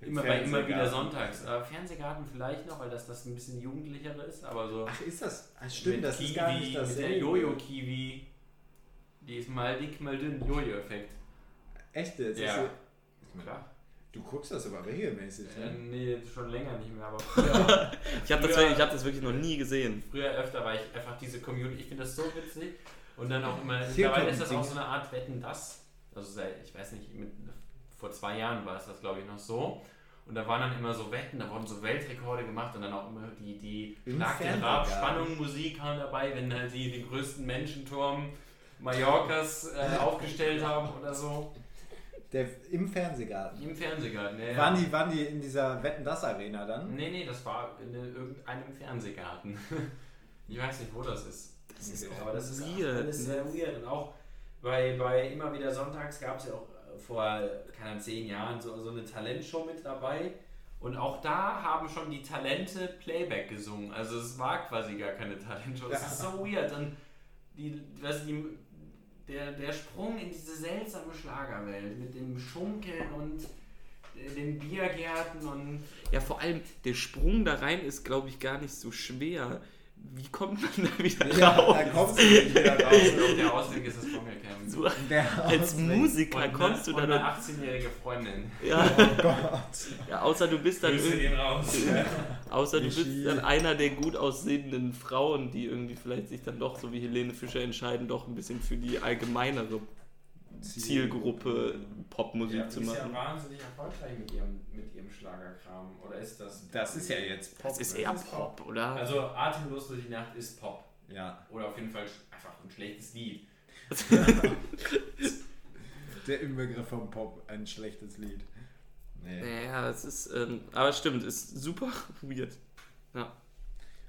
Im immer bei immer wieder sonntags. Aber Fernsehgarten vielleicht noch, weil das das ein bisschen jugendlichere ist, aber so. Ach, ist das? Ah, stimmt, das Kiwi, ist gar nicht das. Mit der Jojo-Kiwi. Die ist mal dick, mal dünn. Jojo-Effekt. Echt jetzt? Ja. Ist sie- Klar. Du guckst das aber regelmäßig, Äh, ne? nee, schon länger nicht mehr, aber [LAUGHS] früher, Ich habe das, wirklich- ich hab das wirklich noch nie gesehen. früher öfter war ich einfach diese Community. Ich finde das so witzig. Und dann auch immer, mittlerweile ist das auch so eine Art Wetten, das. Also seit, ich weiß nicht, mit, vor zwei Jahren war es das, glaube ich, noch so. Und da waren dann immer so Wetten, da wurden so Weltrekorde gemacht und dann auch immer die, die Schlag den. Rab, Spannung, Musik haben dabei, wenn halt die den größten Menschenturm Mallorcas äh, [LAUGHS] aufgestellt haben oder so. Der, Im Fernsehgarten. Im Fernsehgarten, ja. Waren, die, waren die in dieser Wetten-Das-Arena dann? Nee, nee, das war in irgendeinem Fernsehgarten. [LAUGHS] ich weiß nicht, wo das ist. Das ist Aber das ist weird, auch alles ne? sehr weird. Und auch bei, bei immer wieder Sonntags gab es ja auch äh, vor, keine Ahnung, zehn Jahren so, so eine Talentshow mit dabei. Und auch da haben schon die Talente Playback gesungen. Also es war quasi gar keine Talentshow. Das Ja. ist so weird. Und die, du, die, der, der Sprung in diese seltsame Schlagerwelt mit dem Schunkeln und äh, den Biergärten und Ja, vor allem der Sprung da rein ist, glaube ich, gar nicht so schwer. Wie kommt man da wieder Ja, raus? da kommst du nicht wieder raus. auf der Ausweg ist das Dschungelcamp. So, Der als. Musiker Und kommst du eine, da und eine dann. 18-jährige Freundin. Ja, Oh Gott. ja, außer du bist dann irgendwie, [LAUGHS] außer du bist dann einer der gut aussehenden Frauen, die irgendwie vielleicht sich dann doch, so wie Helene Fischer entscheiden, doch ein bisschen für die allgemeinere Zielgruppe Popmusik Ja, zu sie ist ja machen. wahnsinnig erfolgreich mit ihrem, mit ihrem Schlagerkram. Oder ist das? Das ist ja jetzt Pop. Das ist eher Pop, oder? Also Atemlos durch die Nacht ist Pop. Ja. Oder auf jeden Fall einfach ein schlechtes Lied. [LAUGHS] Der Inbegriff vom Pop, ein schlechtes Lied. Nee. Ja, es ist, ähm, aber stimmt, ist super weird.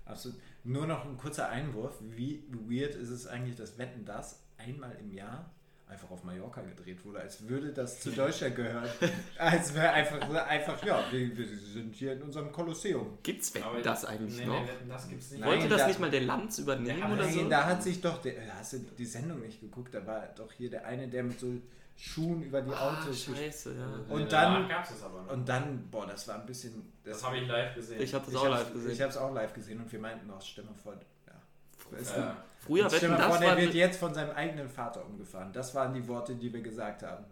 Absolut. Nur noch ein kurzer Einwurf. Wie weird ist es eigentlich, dass Wetten das einmal im Jahr einfach auf Mallorca gedreht wurde, als würde das zu Deutschland gehören. als wäre einfach, einfach, ja, wir, wir sind hier in unserem Kolosseum. Gibt's Wetten Aber- das eigentlich nee, noch? Nee, das gibt's nicht. Nein, Wollte das da- nicht mal der Lanz übernehmen Der- oder Nein, so? da hat sich doch, der, hast du die Sendung nicht geguckt, da war doch hier der eine, der mit so Schuhen über die Ah, Autos scheiße, ja. Und dann- gab's das aber noch. Und dann, boah, das war ein bisschen. das habe ich live gesehen. Ich habe das ich auch live gesehen. Ich habe es auch live gesehen und wir meinten auch, mal vor, ja. Weißt du? äh, Früher Jetzt Wetten, mal vor, das der war, wird jetzt von seinem eigenen Vater umgefahren. Das waren die Worte, die wir gesagt haben.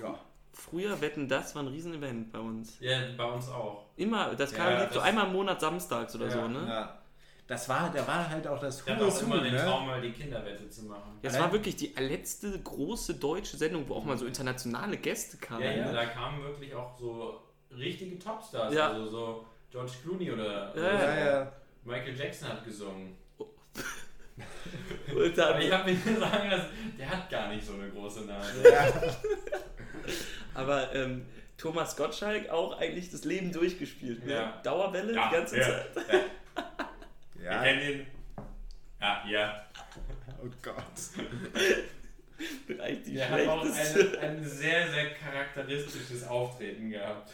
Ja. früher Wetten, das war ein Riesenevent bei uns. ja, bei uns auch. Immer, das kam Ja, so das- einmal im Monat samstags oder Ja, so, ne? ja. Das war, da war halt auch das Who auch is Who, immer den ne? Traum, mal die Kinderwette zu machen. Ja, es war wirklich die letzte große deutsche Sendung, wo auch mal so internationale Gäste kamen. Ja, ja, ne? da kamen wirklich auch so richtige Topstars. Ja. Also so George Clooney oder Ja, oder Ja. Michael Jackson hat gesungen. [LAUGHS] Und dann- Aber ich habe mir sagen lassen, der hat gar nicht so eine große Nase. ja. [LAUGHS] Aber ähm, Thomas Gottschalk auch eigentlich das Leben durchgespielt. Ne? Ja. Dauerwelle Ja, die ganze ja. Zeit. [LAUGHS] Wir ja. kennen ihn. Ja, ja. Oh Gott. [LAUGHS] Eigentlich die Der hat auch ein, ein sehr, sehr charakteristisches Auftreten gehabt.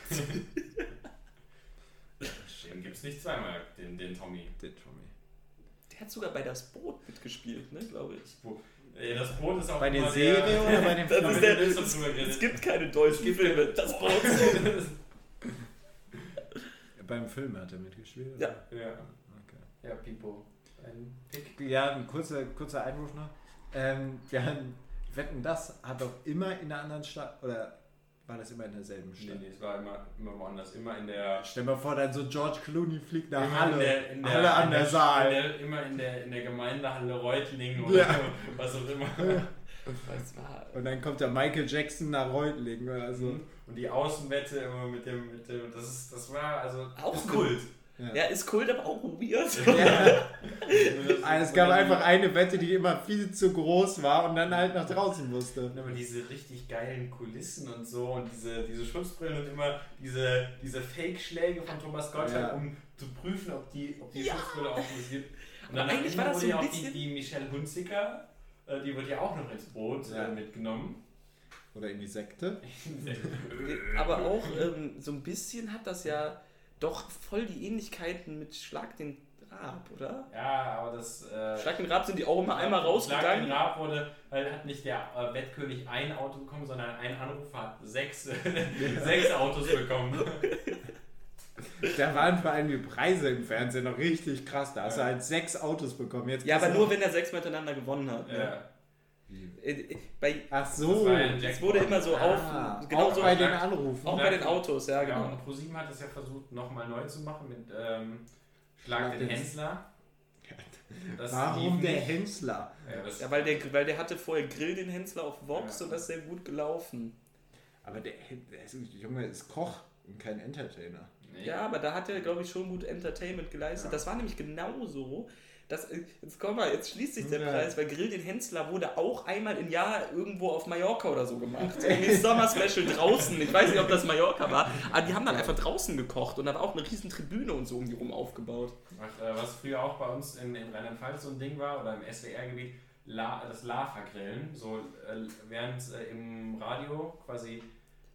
Den gibt's nicht zweimal, den, den Tommy. Der Tommy. Der hat sogar bei Das Boot mitgespielt, ne, glaube ich. Ey, Das Boot ist auch Bei der immer Serie der, oder bei dem [LAUGHS] Das Film? ist der, es, es gibt keine deutschen Filme. Das Boot. [LAUGHS] Beim Film hat er mitgespielt? Ja. ja, Okay. ja, Pipo. Ein Pick. Ja, ein kurzer, kurzer Einwurf noch. Ähm, wir haben, Wetten, das hat doch immer in einer anderen Stadt, oder war das immer in derselben Nee, Stadt? nee, es war immer, immer woanders. Immer in der. Stell mal vor, dann so George Clooney fliegt nach Immer Halle. in der, in der, Halle an in der In Saal. der, immer in der, in der Gemeindehalle Reutlingen oder Ja. was auch immer. Und dann kommt der Michael Jackson nach Reutlingen oder so. Und die Außenwette immer mit dem, mit dem das, ist, das war also Auch Kult. Ja. ja, ist Kult, aber auch weird. Ja. [LAUGHS] Es gab einfach eine Wette, die immer viel zu groß war und dann halt nach draußen musste. Und immer diese richtig geilen Kulissen und so und diese, diese Schutzbrillen und immer diese, diese Fake-Schläge von Thomas Gottschalk, Ja. um zu prüfen, ob die, ob die Ja. Schutzbrille auch funktioniert. Und dann eigentlich war das so ja ein auch die, bisschen- die Michelle Hunziker, äh, die wird ja auch noch ins Boot Ja. äh, mitgenommen. Oder in die Sekte. [LAUGHS] aber auch ähm, so ein bisschen hat das ja doch voll die Ähnlichkeiten mit Schlag den Rab, oder? ja, aber das. Äh, Schlag den Rab sind die auch immer einmal Schlag den rausgegangen. Raab wurde, weil hat nicht der äh, Wettkönig ein Auto bekommen, sondern ein Anrufer hat sechs, [LAUGHS] sechs Autos bekommen. [LAUGHS] Da waren vor allem die Preise im Fernsehen noch richtig krass. Da hast du Ja. halt sechs Autos bekommen. Jetzt Ja, aber nur wenn er sechs miteinander gewonnen hat. Ne? Ja. Äh, äh, Bei, Ach Das so. ja Jackpot. wurde immer so Ah, auf. Genau auch so. bei Ja. den Anrufen. Auch bei den Autos, ja, Ja, genau. und ProSieben hat das ja versucht, nochmal neu zu machen mit ähm, Schlag den Hensler. Das Warum der. Hensler? Ja, das, Ja, weil der, weil der hatte vorher Grill den Hensler auf Vox Ja. und das ist sehr gut gelaufen. Aber der, der ist, Junge ist Koch und kein Entertainer. nee. Ja, aber da hat er, glaube ich, schon gut Entertainment geleistet. Ja. Das war nämlich genauso. Dass, äh, jetzt komm mal, jetzt schließt sich der Ja. Preis, weil Grill den Hensler wurde auch einmal im Jahr irgendwo auf Mallorca oder so gemacht. Irgendwie [LAUGHS] Sommer-Special draußen. Ich weiß nicht, ob das Mallorca war, aber die haben dann einfach draußen gekocht und da war auch eine riesen Tribüne und so um die rum aufgebaut. Was, äh, was früher auch bei uns in, in Rheinland-Pfalz so ein Ding war oder im SWR-Gebiet, La, das Lava-Grillen. So, äh, während äh, im Radio quasi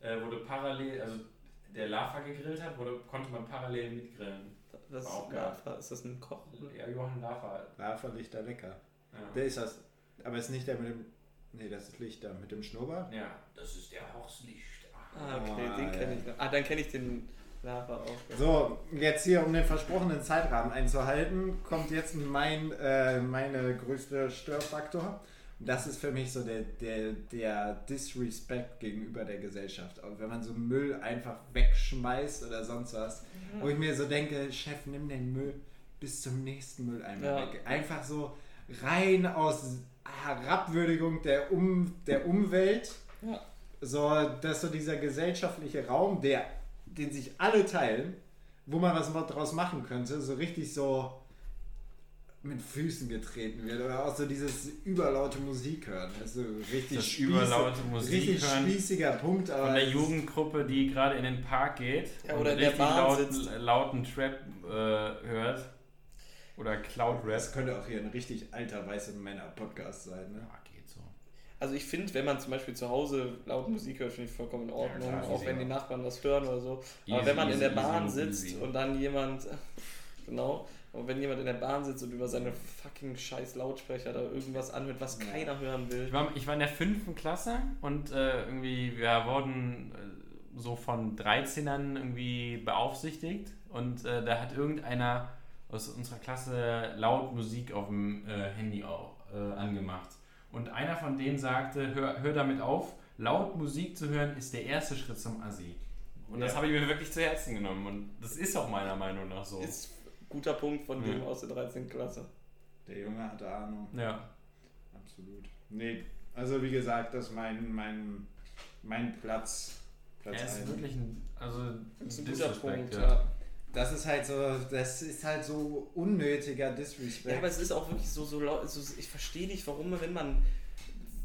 äh, wurde parallel, also der Lava gegrillt hat, wurde, konnte man parallel mitgrillen. Das War auch ist. Lava. ist das ein Koch? Ja, Johann Lava. Lava Lichter lecker. Ja. Der ist das. Aber ist nicht der mit dem. Nee, das ist Lichter mit dem Schnurrbart. ja, das ist der Horstlicht. Ah, okay, Ah, den kenne ich noch. Ah, dann kenne ich den Lava auch. So, jetzt hier, um den versprochenen Zeitrahmen einzuhalten, kommt jetzt mein, äh, meine größte Störfaktor. Das ist für mich so der, der, der Disrespect gegenüber der Gesellschaft. Auch wenn man so Müll einfach wegschmeißt oder sonst was. Wo ich mir so denke, Chef, nimm den Müll bis zum nächsten Mülleimer Ja. weg. Einfach so rein aus Herabwürdigung der, um, der Umwelt. Ja. So, dass so dieser gesellschaftliche Raum, der, den sich alle teilen, wo man was draus machen könnte, so richtig so mit Füßen getreten wird. Oder auch so dieses überlaute Musik hören. Also richtig Das spießig- überlaute Musik Richtig hören. spießiger Punkt, aber. Von der Jugendgruppe, die gerade in den Park geht Ja, und oder in der richtig lauten, sitzt. lauten Trap äh, hört. Oder Cloud Rap. Das könnte auch hier ein richtig alter weißer Männer-Podcast sein, ne? Ja, geht so. Also ich finde, wenn man zum Beispiel zu Hause laut Musik hört, finde ich vollkommen in Ordnung, klar, auch easy. wenn die Nachbarn das hören oder so. Aber Easy, wenn man in der easy, Bahn easy, sitzt easy. und dann jemand, [LAUGHS] genau, und wenn jemand in der Bahn sitzt und über seine fucking scheiß Lautsprecher da irgendwas anhört, was Ja. keiner hören will. Ich war, ich war in der fünften Klasse und äh, irgendwie, wir wurden äh, so von 13ern irgendwie beaufsichtigt und äh, da hat irgendeiner aus unserer Klasse laut Musik auf dem äh, Handy auch, äh, angemacht. Und einer von denen sagte, hör, hör damit auf, laut Musik zu hören ist der erste Schritt zum Assi. Und das Ja. habe ich mir wirklich zu Herzen genommen und das ist auch meiner Meinung nach so. Ist guter Punkt von Ja. dem aus der 13. Klasse. Der Junge hatte Ahnung. ja. Absolut. Nee, also wie gesagt, das ist mein, mein, mein Platz. Platz Er ist eins. wirklich ein, also Das ist ein guter Punkt, ja. ja. Das ist halt so, das ist halt so unnötiger Disrespect. Ja, aber es ist auch wirklich so, so laut. So, ich verstehe nicht, warum, wenn man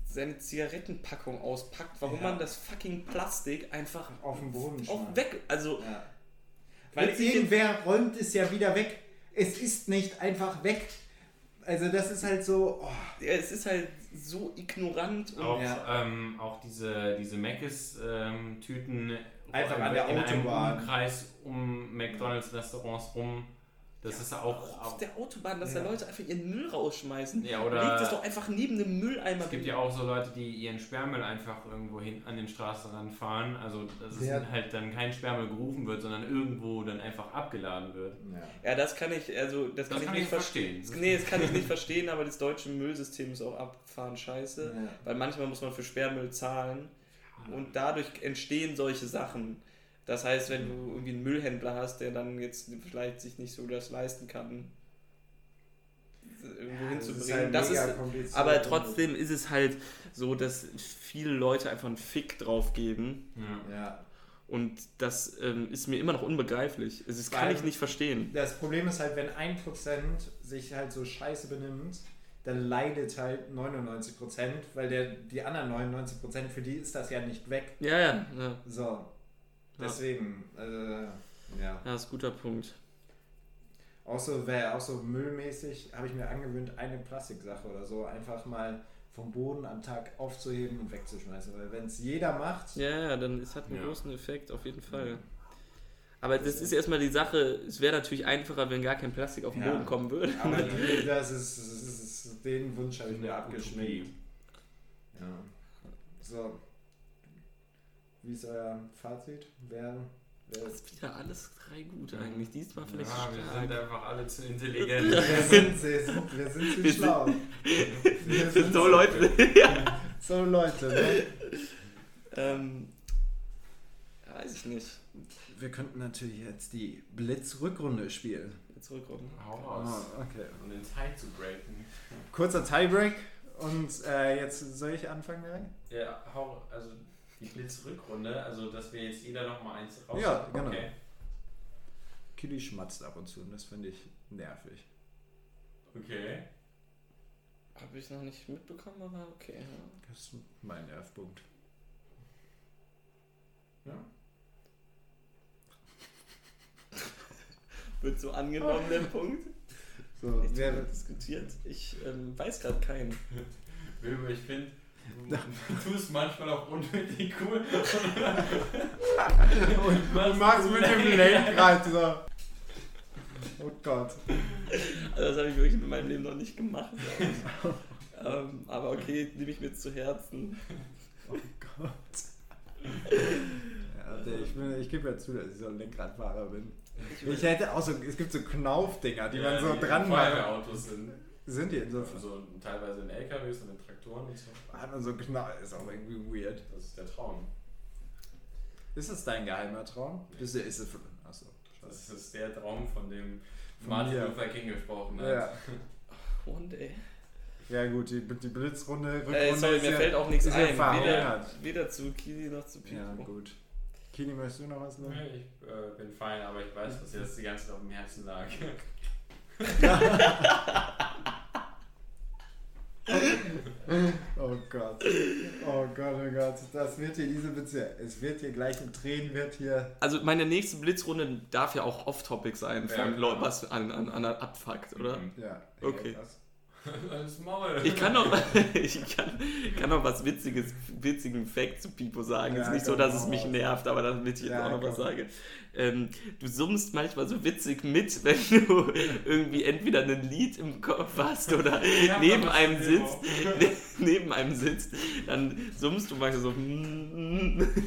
seine Zigarettenpackung auspackt, warum Ja. man das fucking Plastik einfach auf den Boden auch schmeißt. weg. Also, Ja. Weil jetzt, irgendwer räumt es ja wieder weg. Es ist nicht einfach weg. Also das ist halt so, oh, ja, es ist halt so ignorant und Auch, Ja. ähm, auch diese, diese Mc's-Tüten Einfach an der in Autobahn. einem Umkreis um McDonalds-Restaurants rum. Das ist auch. auf der Autobahn, dass Ja. da Leute einfach ihren Müll rausschmeißen. Ja, oder- Legt es doch einfach neben dem Mülleimer. es gibt ja auch so Leute, die ihren Sperrmüll einfach irgendwo hin an den Straßenrand fahren. Also, dass Ja. es halt dann kein Sperrmüll gerufen wird, sondern irgendwo dann einfach abgeladen wird. ja. Ja, das kann ich, also das, Das kann, kann ich ich nicht verstehen. verstehen. [LAUGHS] Nee, das kann ich nicht verstehen, aber das deutsche Müllsystem ist auch abgefahren scheiße. Ja. Weil manchmal muss man für Sperrmüll zahlen. Und dadurch entstehen solche Sachen. Das heißt, wenn du irgendwie einen Müllhändler hast, der dann jetzt vielleicht sich nicht so das leisten kann, irgendwo hinzubringen. Das ist, halt kompliziert aber und- trotzdem ist es halt so, dass viele Leute einfach einen Fick drauf geben. Ja. Ja. Und das ähm, ist mir immer noch unbegreiflich. Also, Das kann Weil- ich nicht verstehen. Das Problem ist halt, wenn 1% sich halt so scheiße benimmt, dann leidet halt 99%, weil der, die anderen 99%, für die ist das ja nicht weg. Ja, ja, ja, So. Deswegen, äh, ja. ja, ist ein guter Punkt. Auch so, wär, auch so müllmäßig habe ich mir angewöhnt, eine Plastiksache oder so einfach mal vom Boden am Tag aufzuheben und wegzuschmeißen. Weil wenn es jeder macht, Ja, ja, dann es hat einen Ja. großen Effekt, auf jeden Fall. Aber das ist erstmal die Sache, es wäre natürlich einfacher, wenn gar kein Plastik auf den Ja. Boden kommen würde. aber das ist, das ist, den Wunsch habe ich mir abgeschminkt. Ja. So. Wie ist euer Fazit? Wer, wer Das ist wieder alles drei gut eigentlich. Diesmal vielleicht Ja, wir stark. sind einfach alle zu intelligent. Wir sind, wir sind, wir sind zu Wir schlau. Wir sind [LAUGHS] So Leute. [LAUGHS] ja. So Leute, ne? ähm, weiß ich nicht. Wir könnten natürlich jetzt die Blitz-Rückrunde spielen. Zurückkommen. Hau raus. Ah, okay. Um den Teig zu breaken. Kurzer Tiebreak und äh, jetzt soll ich anfangen direkt? Ja, hau, also die Blitzrückrunde, also dass wir jetzt jeder noch mal eins raus. Ja, genau. Okay. Kili schmatzt ab und zu und das finde ich nervig. okay. Habe ich noch nicht mitbekommen, aber okay. Ja. Das ist mein Nervpunkt. Ja. [LAUGHS] Wird so angenommen, der [LAUGHS] Punkt? So, Nicht wer, diskutiert. Ich ähm, weiß gerade keinen. [LAUGHS] Wilbur, ich finde, du, tust manchmal auch unnötig cool. und [LAUGHS] Was machst mit dem Lenkrad. So. Oh Gott. Also das habe ich wirklich in meinem Leben noch nicht gemacht. ich. ähm, aber okay, nehme ich mir zu Herzen. Oh Gott. Ja, ich, bin- ich gebe ja zu, dass ich so ein Lenkradfahrer bin. Ich hätte auch so, es gibt so Knaufdinger, die man so dran macht. Feuerwehrautos sind. Sind die in so, Also teilweise in LKWs und in Traktoren und so. hat man so Knauf, ist auch irgendwie weird. Das ist der Traum. Ist das dein geheimer Traum? Ist, ist es, achso. Das ist der Traum, von dem Von Martin mir. Luther King gesprochen hat. Ja. One day. ja gut, die, die Blitzrunde, Rückrunde Äh, sorry, ist mir ja, fällt auch nichts ein. Weder, weder zu Kili noch zu Pipo. Ja, gut. Kini, möchtest du noch was sagen? Nee, Ich äh, bin fein, aber ich weiß, dass jetzt die ganze Zeit auf dem Herzen lag. [LAUGHS] [LAUGHS] [LAUGHS] Oh Gott. Oh Gott, oh Gott. Das wird hier diese Beziehung. Es wird hier gleich mit Tränen wird hier. Also meine nächste Blitzrunde darf ja auch off-topic sein, Ja, von genau. Leuten, was an, an, an abfuckt, oder? Mhm. Ja. Okay. Was? Ich kann noch, [LAUGHS] ich kann, kann noch was Witziges, witzigen Fact zu Pipo sagen. Ja, ist nicht so, dass es mich nervt, aber damit ich jetzt Ja, auch noch was komm. sage. Ähm, du summst manchmal so witzig mit, [LAUGHS] wenn du irgendwie entweder ein Lied im Kopf hast oder [LAUGHS] Ja, neben einem sitzt, ist [LAUGHS] neben einem sitzt, dann summst du manchmal so.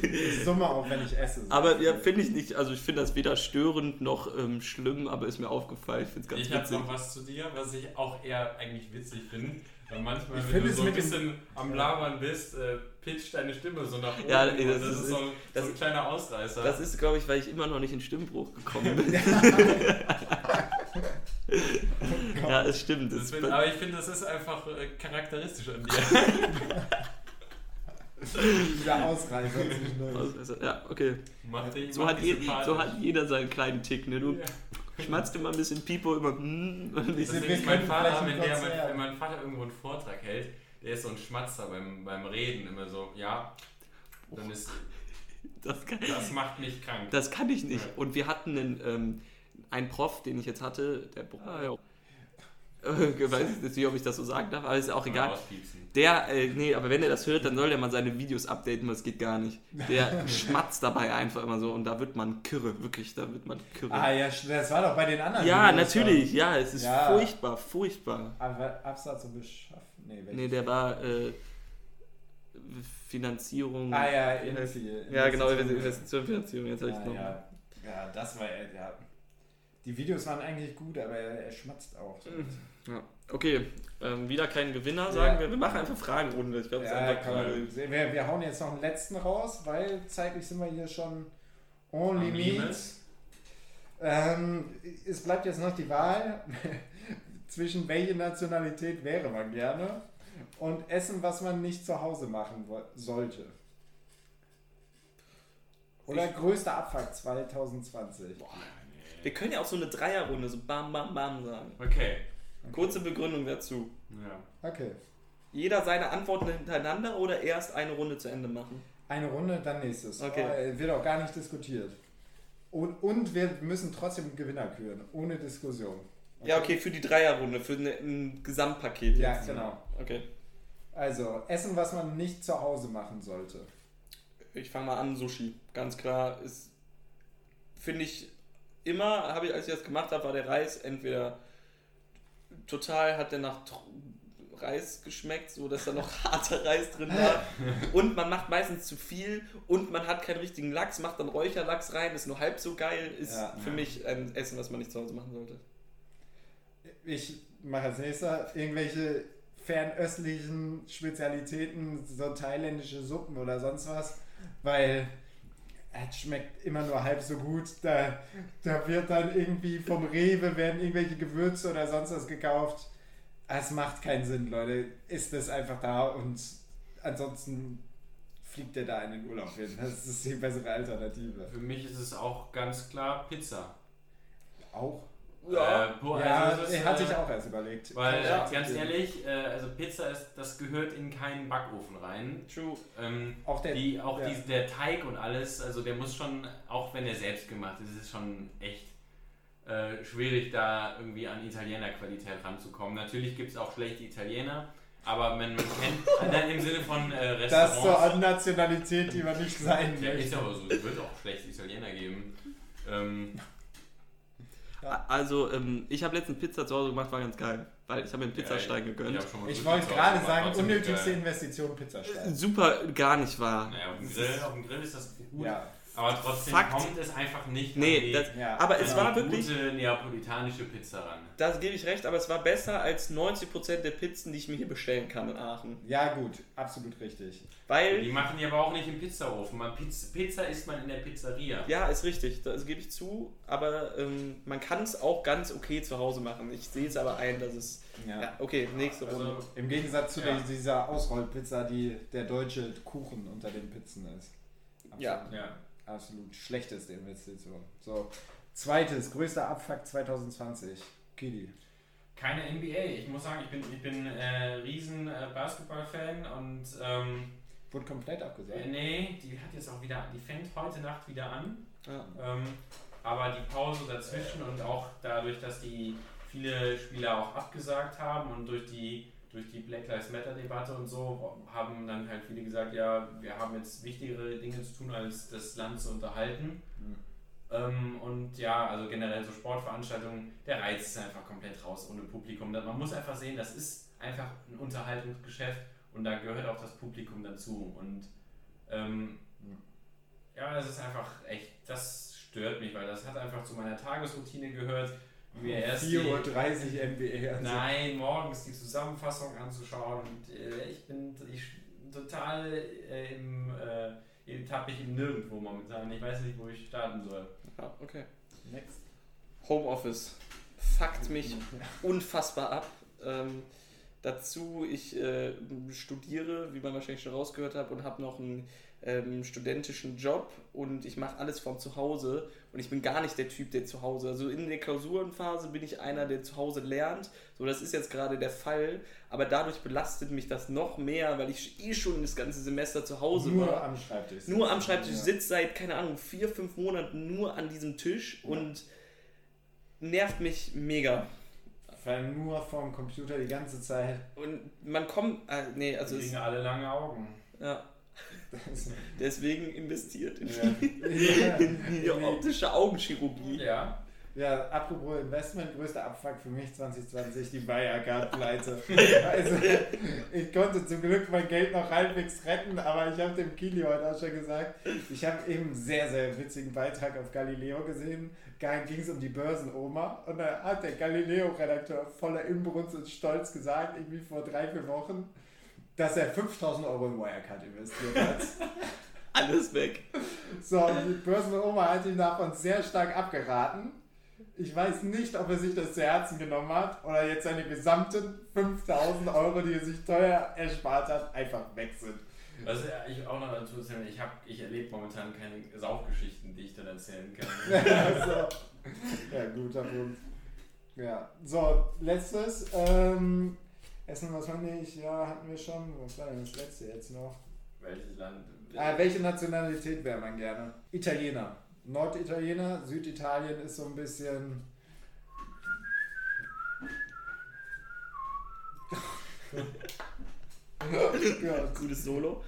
Ich summe auch, wenn ich esse. Aber ja, finde ich nicht, also ich finde das weder störend noch ähm, schlimm, aber ist mir aufgefallen. Ich finde es ganz Ich habe witzig. noch was zu dir, was ich auch eher eigentlich witzig finde. Weil manchmal, Ich wenn du so ein bisschen am Labern bist, äh, pitcht deine Stimme so nach oben. Ja, und ey, das das, ist- ist so, das- so ein kleiner Ausreißer. Das ist, glaube ich, weil ich immer noch nicht in Stimmbruch gekommen [LAUGHS] bin. [LAUGHS] ja, es stimmt. Das Es find, aber ich finde, das ist einfach äh, charakteristisch an dir. [LAUGHS] Dieser Ausreißer zwischendurch. also, ja, okay. Dich, So hat, je, so hat jeder seinen kleinen Tick, ne? Du Ja. Schmatzt immer ein bisschen Pipo, mm, [LAUGHS] und ich, mein Vater, vielleicht ein wenn, der, mein Vater irgendwo einen Vortrag hält, der ist so ein Schmatzer beim, beim Reden immer so, ja, dann ist, [LAUGHS] das, kann, das macht mich krank. das kann ich nicht. Ja. Und wir hatten einen, ähm, einen Prof, den ich jetzt hatte, der ja. [LAUGHS] Äh, weiß ich nicht, ob ich das so sagen darf, aber ist auch egal. Der, äh, nee, aber wenn er das hört, dann soll er mal seine Videos updaten, weil es geht gar nicht. Der [LAUGHS] schmatzt dabei einfach immer so und da wird man kirre, wirklich, da wird man kirre. Ah ja, das war doch bei den anderen. ja, Videos natürlich, ja, es ist Ja. furchtbar, furchtbar. Aber Absatz und Beschaffen. Nee, welches? Nee, der war äh, Finanzierung. Ah ja, Investi- Ja, genau, Investition. Finanzierung, jetzt habe ich Ja, noch. ja. ja, das war ja. Die Videos waren eigentlich gut, aber er, er schmatzt auch. Ja. Okay, ähm, wieder kein Gewinner, sagen Ja. wir. Wir machen einfach Fragenrunde. Ich glaube, Ja, sehen. wir, wir hauen jetzt noch einen letzten raus, weil zeitlich sind wir hier schon Am limit. Ähm, es bleibt jetzt noch die Wahl [LAUGHS] zwischen welche Nationalität wäre man gerne und Essen, was man nicht zu Hause machen sollte. Oder größter Abfuck 2020. Wir können ja auch so eine Dreierrunde, so bam, bam, bam sagen. Okay. Kurze Begründung dazu. Ja. Okay. Jeder seine Antworten hintereinander oder erst eine Runde zu Ende machen? Eine Runde, dann nächstes. Okay. Oh, wird auch gar nicht diskutiert. Und, und wir müssen trotzdem einen Gewinner küren, ohne Diskussion. Ja, okay, für die Dreierrunde, für ne, ein Gesamtpaket. Ja, jetzt. genau. Okay. Also, Essen, was man nicht zu Hause machen sollte. Ich fange mal an, Sushi. Ganz klar ist, finde ich, immer, habe ich, als ich das gemacht habe, war der Reis entweder total, hat der nach Reis geschmeckt, so dass da noch [LAUGHS] harter Reis drin war. Und man macht meistens zu viel und man hat keinen richtigen Lachs, macht dann Räucherlachs rein, ist nur halb so geil, ist Ja. für mich ein Essen, was man nicht zu Hause machen sollte. Ich mache als nächster irgendwelche fernöstlichen Spezialitäten, so thailändische Suppen oder sonst was, weil es schmeckt immer nur halb so gut. Da, da wird dann irgendwie vom Rewe werden irgendwelche Gewürze oder sonst was gekauft. Es macht keinen Sinn, Leute. Ist es einfach da und ansonsten fliegt ihr da in den Urlaub hin. Das ist die bessere Alternative. Für mich ist es auch ganz klar Pizza. Auch? Äh, boah, ja, also ist, hatte äh, ich auch erst überlegt. Weil, Ja. ganz ehrlich, äh, also Pizza ist, das gehört in keinen Backofen rein. True. Ähm, Auch der, die, auch ja. die, der Teig und alles, also der muss schon, auch wenn er selbst gemacht ist, ist es schon echt äh, schwierig, da irgendwie an Italienerqualität ranzukommen. Natürlich gibt es auch schlechte Italiener, aber man, man kennt, [LAUGHS] dann im Sinne von äh, Das zur Restaurants. Nationalität, die man nicht sein Ja, ist aber so, es wird auch schlechte Italiener geben. Ähm, Ja. Also, ähm, ich habe letztens Pizza zu Hause gemacht, war ganz geil, weil ich habe mir einen Pizzastein gegönnt. schon mal Ich so wollte gerade sagen, unnötigste geil. Investition Pizzastein. Super gar nicht wahr. Naja, auf dem Grill, auf dem Grill ist das gut, Ja, aber trotzdem Fakt. kommt es einfach nicht Nee, an die, das, ja. aber es war wirklich, gute neapolitanische Pizza ran. da gebe ich recht, aber es war besser als 90% der Pizzen, die ich mir hier bestellen kann in Aachen. ja, gut, absolut richtig. Weil, Die machen die aber auch nicht im Pizzaofen. Man, Pizza, Pizza isst man in der Pizzeria. ja, ist richtig, das gebe ich zu, aber ähm, man kann es auch ganz okay zu Hause machen. Ich sehe es aber ein, dass es. Ja. Ja, okay, nächste Runde. Also, Im Gegensatz zu Ja. dieser Ausrollpizza, die der deutsche Kuchen unter den Pizzen ist. Absolut, Ja. ja. Absolut schlechteste Investition. So, zweites, größter Abfuck 2020. Kili. Keine NBA. Ich muss sagen, ich bin, ich bin äh, riesen äh, Basketball-Fan und ähm, Wurde komplett abgesagt. äh, nee, die hat jetzt auch wieder, die fängt heute Nacht wieder an. Ja. Ähm, aber die Pause dazwischen und auch dadurch, dass die viele Spieler auch abgesagt haben und durch die, durch die Black Lives Matter Debatte und so haben dann halt viele gesagt, ja, wir haben jetzt wichtigere Dinge zu tun, als das Land zu unterhalten. Hm. Ähm, und ja, also generell so Sportveranstaltungen, der Reiz ist einfach komplett raus ohne Publikum. Man muss einfach sehen, das ist einfach ein Unterhaltungsgeschäft und da gehört auch das Publikum dazu. Und ähm, ja, das ist einfach echt, das stört mich, weil das hat einfach zu meiner Tagesroutine gehört. Mir erst die, 4.30 Uhr. Also. Nein, morgens die Zusammenfassung anzuschauen und äh, ich bin ich, total äh, im, äh, tappe ich im Nirgendwo momentan. Ich weiß nicht, wo ich starten soll. ja, okay. Next. Homeoffice fuckt mich [LAUGHS] unfassbar ab. Ähm, dazu, ich äh, studiere, wie man wahrscheinlich schon rausgehört hat, und habe noch einen ähm, studentischen Job und ich mache alles von zu Hause und ich bin gar nicht der Typ, der zu Hause, also in der Klausurenphase bin ich einer, der zu Hause lernt, so das ist jetzt gerade der Fall, aber dadurch belastet mich das noch mehr, weil ich eh schon das ganze Semester zu Hause Nur war. am Schreibtisch. Nur am Schreibtisch, Ja. sitzt seit, keine Ahnung, vier, fünf Monaten nur an diesem Tisch und nervt mich mega. Vor allem nur vorm Computer die ganze Zeit. Und man kommt, äh, nee, also es, kriegen alle lange Augen. ja, [LAUGHS] deswegen investiert in, ja. Ja. in die optische Augenchirurgie. Ja. Ja, apropos Investment, größter Abfuck für mich 2020, die Wirecard-Pleite. [LAUGHS] also, ich konnte zum Glück mein Geld noch halbwegs retten, aber ich habe dem Kili heute auch schon gesagt, ich habe eben einen sehr, sehr witzigen Beitrag auf Galileo gesehen. Da ging es um die Börsenoma und da hat der Galileo-Redakteur voller Inbrunst und Stolz gesagt, irgendwie vor drei, vier Wochen, dass er 5000 Euro in Wirecard investiert hat. [LAUGHS] Alles weg. So, und die Börsenoma hat ihm davon sehr stark abgeraten. Ich weiß nicht, ob er sich das zu Herzen genommen hat oder jetzt seine gesamten 5000 Euro, die er sich teuer erspart hat, einfach weg sind. Was ich auch noch dazu erzählen, ich, hab, ich erlebe momentan keine Saufgeschichten, die ich dann erzählen kann. [LAUGHS] ja, so. ja, guter Punkt. Ja, so, letztes. Ähm, Essen, was fand ich? Ja, hatten wir schon. Was war denn das letzte jetzt noch? Welches Land? Ah, welche Nationalität wäre man gerne? Italiener. Norditaliener, Süditalien ist so ein bisschen. ja, [LAUGHS] Gutes Solo.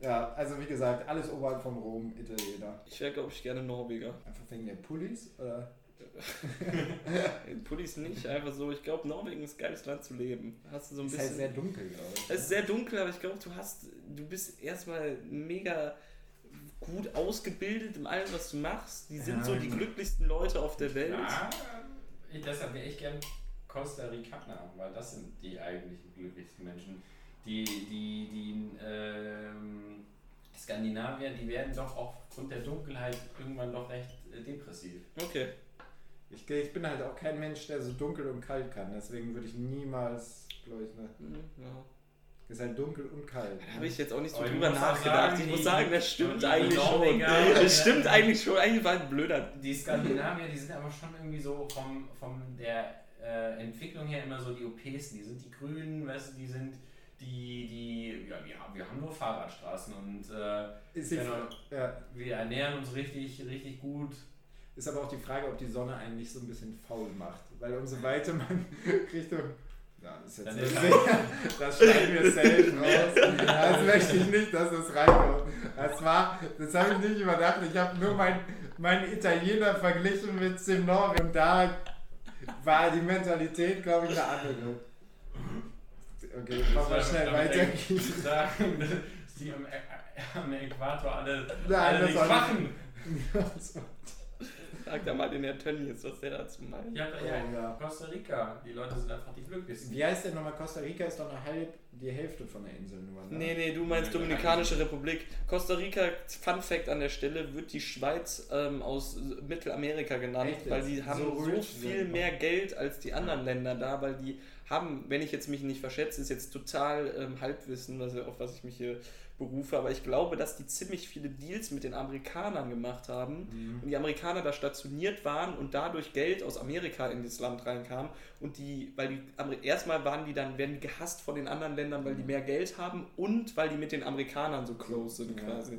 ja, also wie gesagt, alles oberhalb von Rom, Italiener. Ich wäre, glaube ich, gerne Norweger. Einfach wegen der Pullis? Oder? [LAUGHS] Pullis nicht, einfach so. Ich glaube, Norwegen ist ein geiles Land zu leben. Hast du so ein Ist halt bisschen. sehr dunkel, glaube ich. es ist sehr dunkel, aber ich glaube, du hast, du bist erstmal mega gut ausgebildet in allem, was du machst. Die sind Ja. so die glücklichsten Leute auf der Welt. Ja, deshalb wäre ich gern Costa Ricaner, weil das sind die eigentlichen glücklichsten Menschen. Die, die, die ähm, Skandinavier, die werden doch aufgrund der Dunkelheit irgendwann doch recht äh, depressiv. Okay. Ich, ich bin halt auch kein Mensch, der so dunkel und kalt kann. Deswegen würde ich niemals, glaube ich, ne. Hm, Ja. Ist halt dunkel und kalt. Da habe ich jetzt auch nicht so ich drüber nachgedacht. sagen, ich muss sagen, das stimmt die eigentlich schon. [LAUGHS] Das stimmt eigentlich schon. Eigentlich war ein blöder. Die Skandinavier, die sind aber schon irgendwie so vom, vom der äh, Entwicklung her immer so die OPs, die sind die Grünen, weißt du, die sind die, die, ja, wir haben, wir haben nur Fahrradstraßen und äh, Genau. ja, wir ernähren uns richtig, richtig gut. Ist aber auch die Frage, ob die Sonne einen nicht so ein bisschen faul macht. Weil umso weiter man [LAUGHS] Richtung. Ja, das ist jetzt ist sehr, [LAUGHS] das schneiden wir safe raus. Das möchte ich nicht, dass das reinkommt. Das war, das habe ich nicht überdacht. Ich habe nur mein, meinen Italiener verglichen mit Norwegen. Und da war die Mentalität, glaube ich, eine andere. Okay, machen wir schnell weiter. Ich sagen, dass die am, am Äquator alle, Nein, alle das nicht [LAUGHS] Sag da mal den Herr Tönnies, was der dazu meint. Ja, Oh, ja, ja. Costa Rica, die Leute sind einfach die glücklichsten. Wie heißt denn nochmal Costa Rica? Ist doch eine halb, die Hälfte von der Insel nur. Ne? Nee, nee, du meinst Dominikanische Republik. Costa Rica, Fun Fact an der Stelle, wird die Schweiz ähm, aus Mittelamerika genannt, Echt weil die haben So so, viel mehr Geld als die anderen Länder da, weil die haben, wenn ich jetzt mich nicht verschätze, ist jetzt total ähm, Halbwissen, was, auf was ich mich hier berufe, aber ich glaube, dass die ziemlich viele Deals mit den Amerikanern gemacht haben Mhm. und die Amerikaner da stationiert waren und dadurch Geld aus Amerika in das Land reinkam und die, weil die Amer- erstmal waren die dann, werden die gehasst von den anderen Ländern, weil die mehr Geld haben und weil die mit den Amerikanern so close sind Ja. quasi.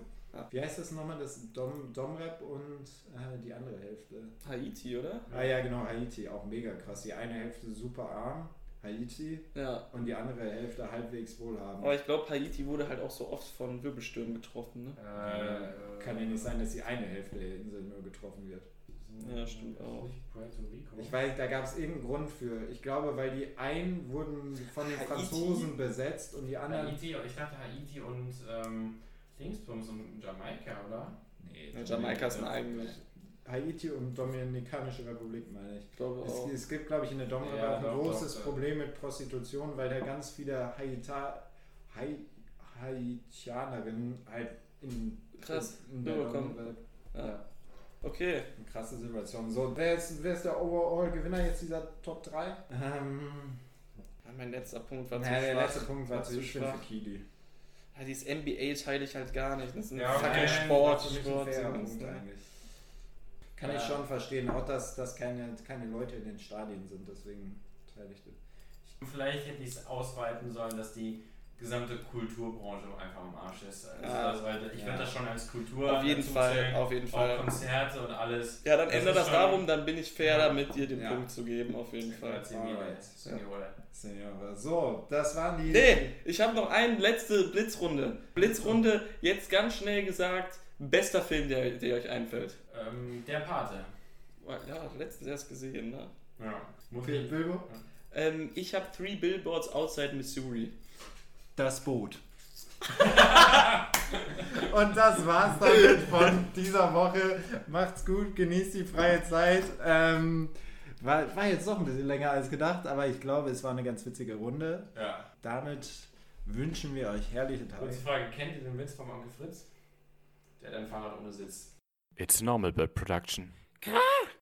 Wie heißt das nochmal? Das Dom, Domrep und äh, die andere Hälfte. Haiti, oder? Ah ja, genau, Haiti, auch mega krass. Die eine Hälfte super arm, Haiti, Ja. und die andere Hälfte halbwegs wohlhabend. Aber ich glaube, Haiti wurde halt auch so oft von Wirbelstürmen getroffen, ne? Äh, Kann ja nicht sein, dass die eine Hälfte der Insel nur getroffen wird. Ja, stimmt auch. Ich weiß, da gab es irgendeinen Grund für. Ich glaube, weil die einen wurden von den Haiti? Franzosen besetzt und die anderen. Haiti, ich dachte Haiti und ähm, Dingsbums und Jamaika, oder? Nee, Ja, Jamaika ist ein eigenes. Haiti und Dominikanische Republik, meine ich. Ich glaube Es, auch. es gibt, glaube ich, in der Domrep Ja, auch ein großes doch. Problem mit Prostitution, weil da ganz viele Haita, Hai, Haitianerinnen halt in, Krass, in der. Domrep. Ja. Ja. Okay. Eine krasse Situation. So, wer ist, wer ist der Overall-Gewinner jetzt dieser Top 3? Ähm, Ja, mein letzter Punkt war zu ja, der schwach. letzte Punkt war War zu zu schwach. für Kili. Ja, dieses NBA teile ich halt gar nicht. Das ist ein Ja, fucking nein, Sport. Mich ein Sport sonst, Punkt ne? eigentlich. Kann Ja. ich schon verstehen, auch dass, dass keine, keine Leute in den Stadien sind, deswegen teile ich das. Vielleicht hätte ich es ausweiten sollen, dass die gesamte Kulturbranche einfach am Arsch ist. Also Ja. weil ich Ja. würde das schon als Kultur Auf jeden Fall, zählen. auf jeden Auch Fall. Konzerte und alles. Ja, dann Das ändere das darum, dann bin ich fair Ja. damit, dir den Ja. Punkt zu geben, auf jeden Fall. Senioren. Alright. Senioren. Senora. So, das waren die. Nee, ich habe noch eine letzte Blitzrunde. Blitzrunde, jetzt ganz schnell gesagt, bester Film, der, der euch einfällt. Ähm, der Pate. Ja, letztens erst gesehen, ne? Ja. Okay, ich. Bilbo? Ähm, ich habe Three Billboards Outside Missouri. Das Boot. [LAUGHS] Und das war's damit von dieser Woche. Macht's gut, genießt die freie Zeit. Ähm, war, war jetzt doch ein bisschen länger als gedacht, aber ich glaube, es war eine ganz witzige Runde. Ja. Damit wünschen wir euch herrliche Tage. Kurze Frage: Kennt ihr den Witz vom Onkel Fritz? Der hat ein Fahrrad ohne Sitz. It's normal bird production.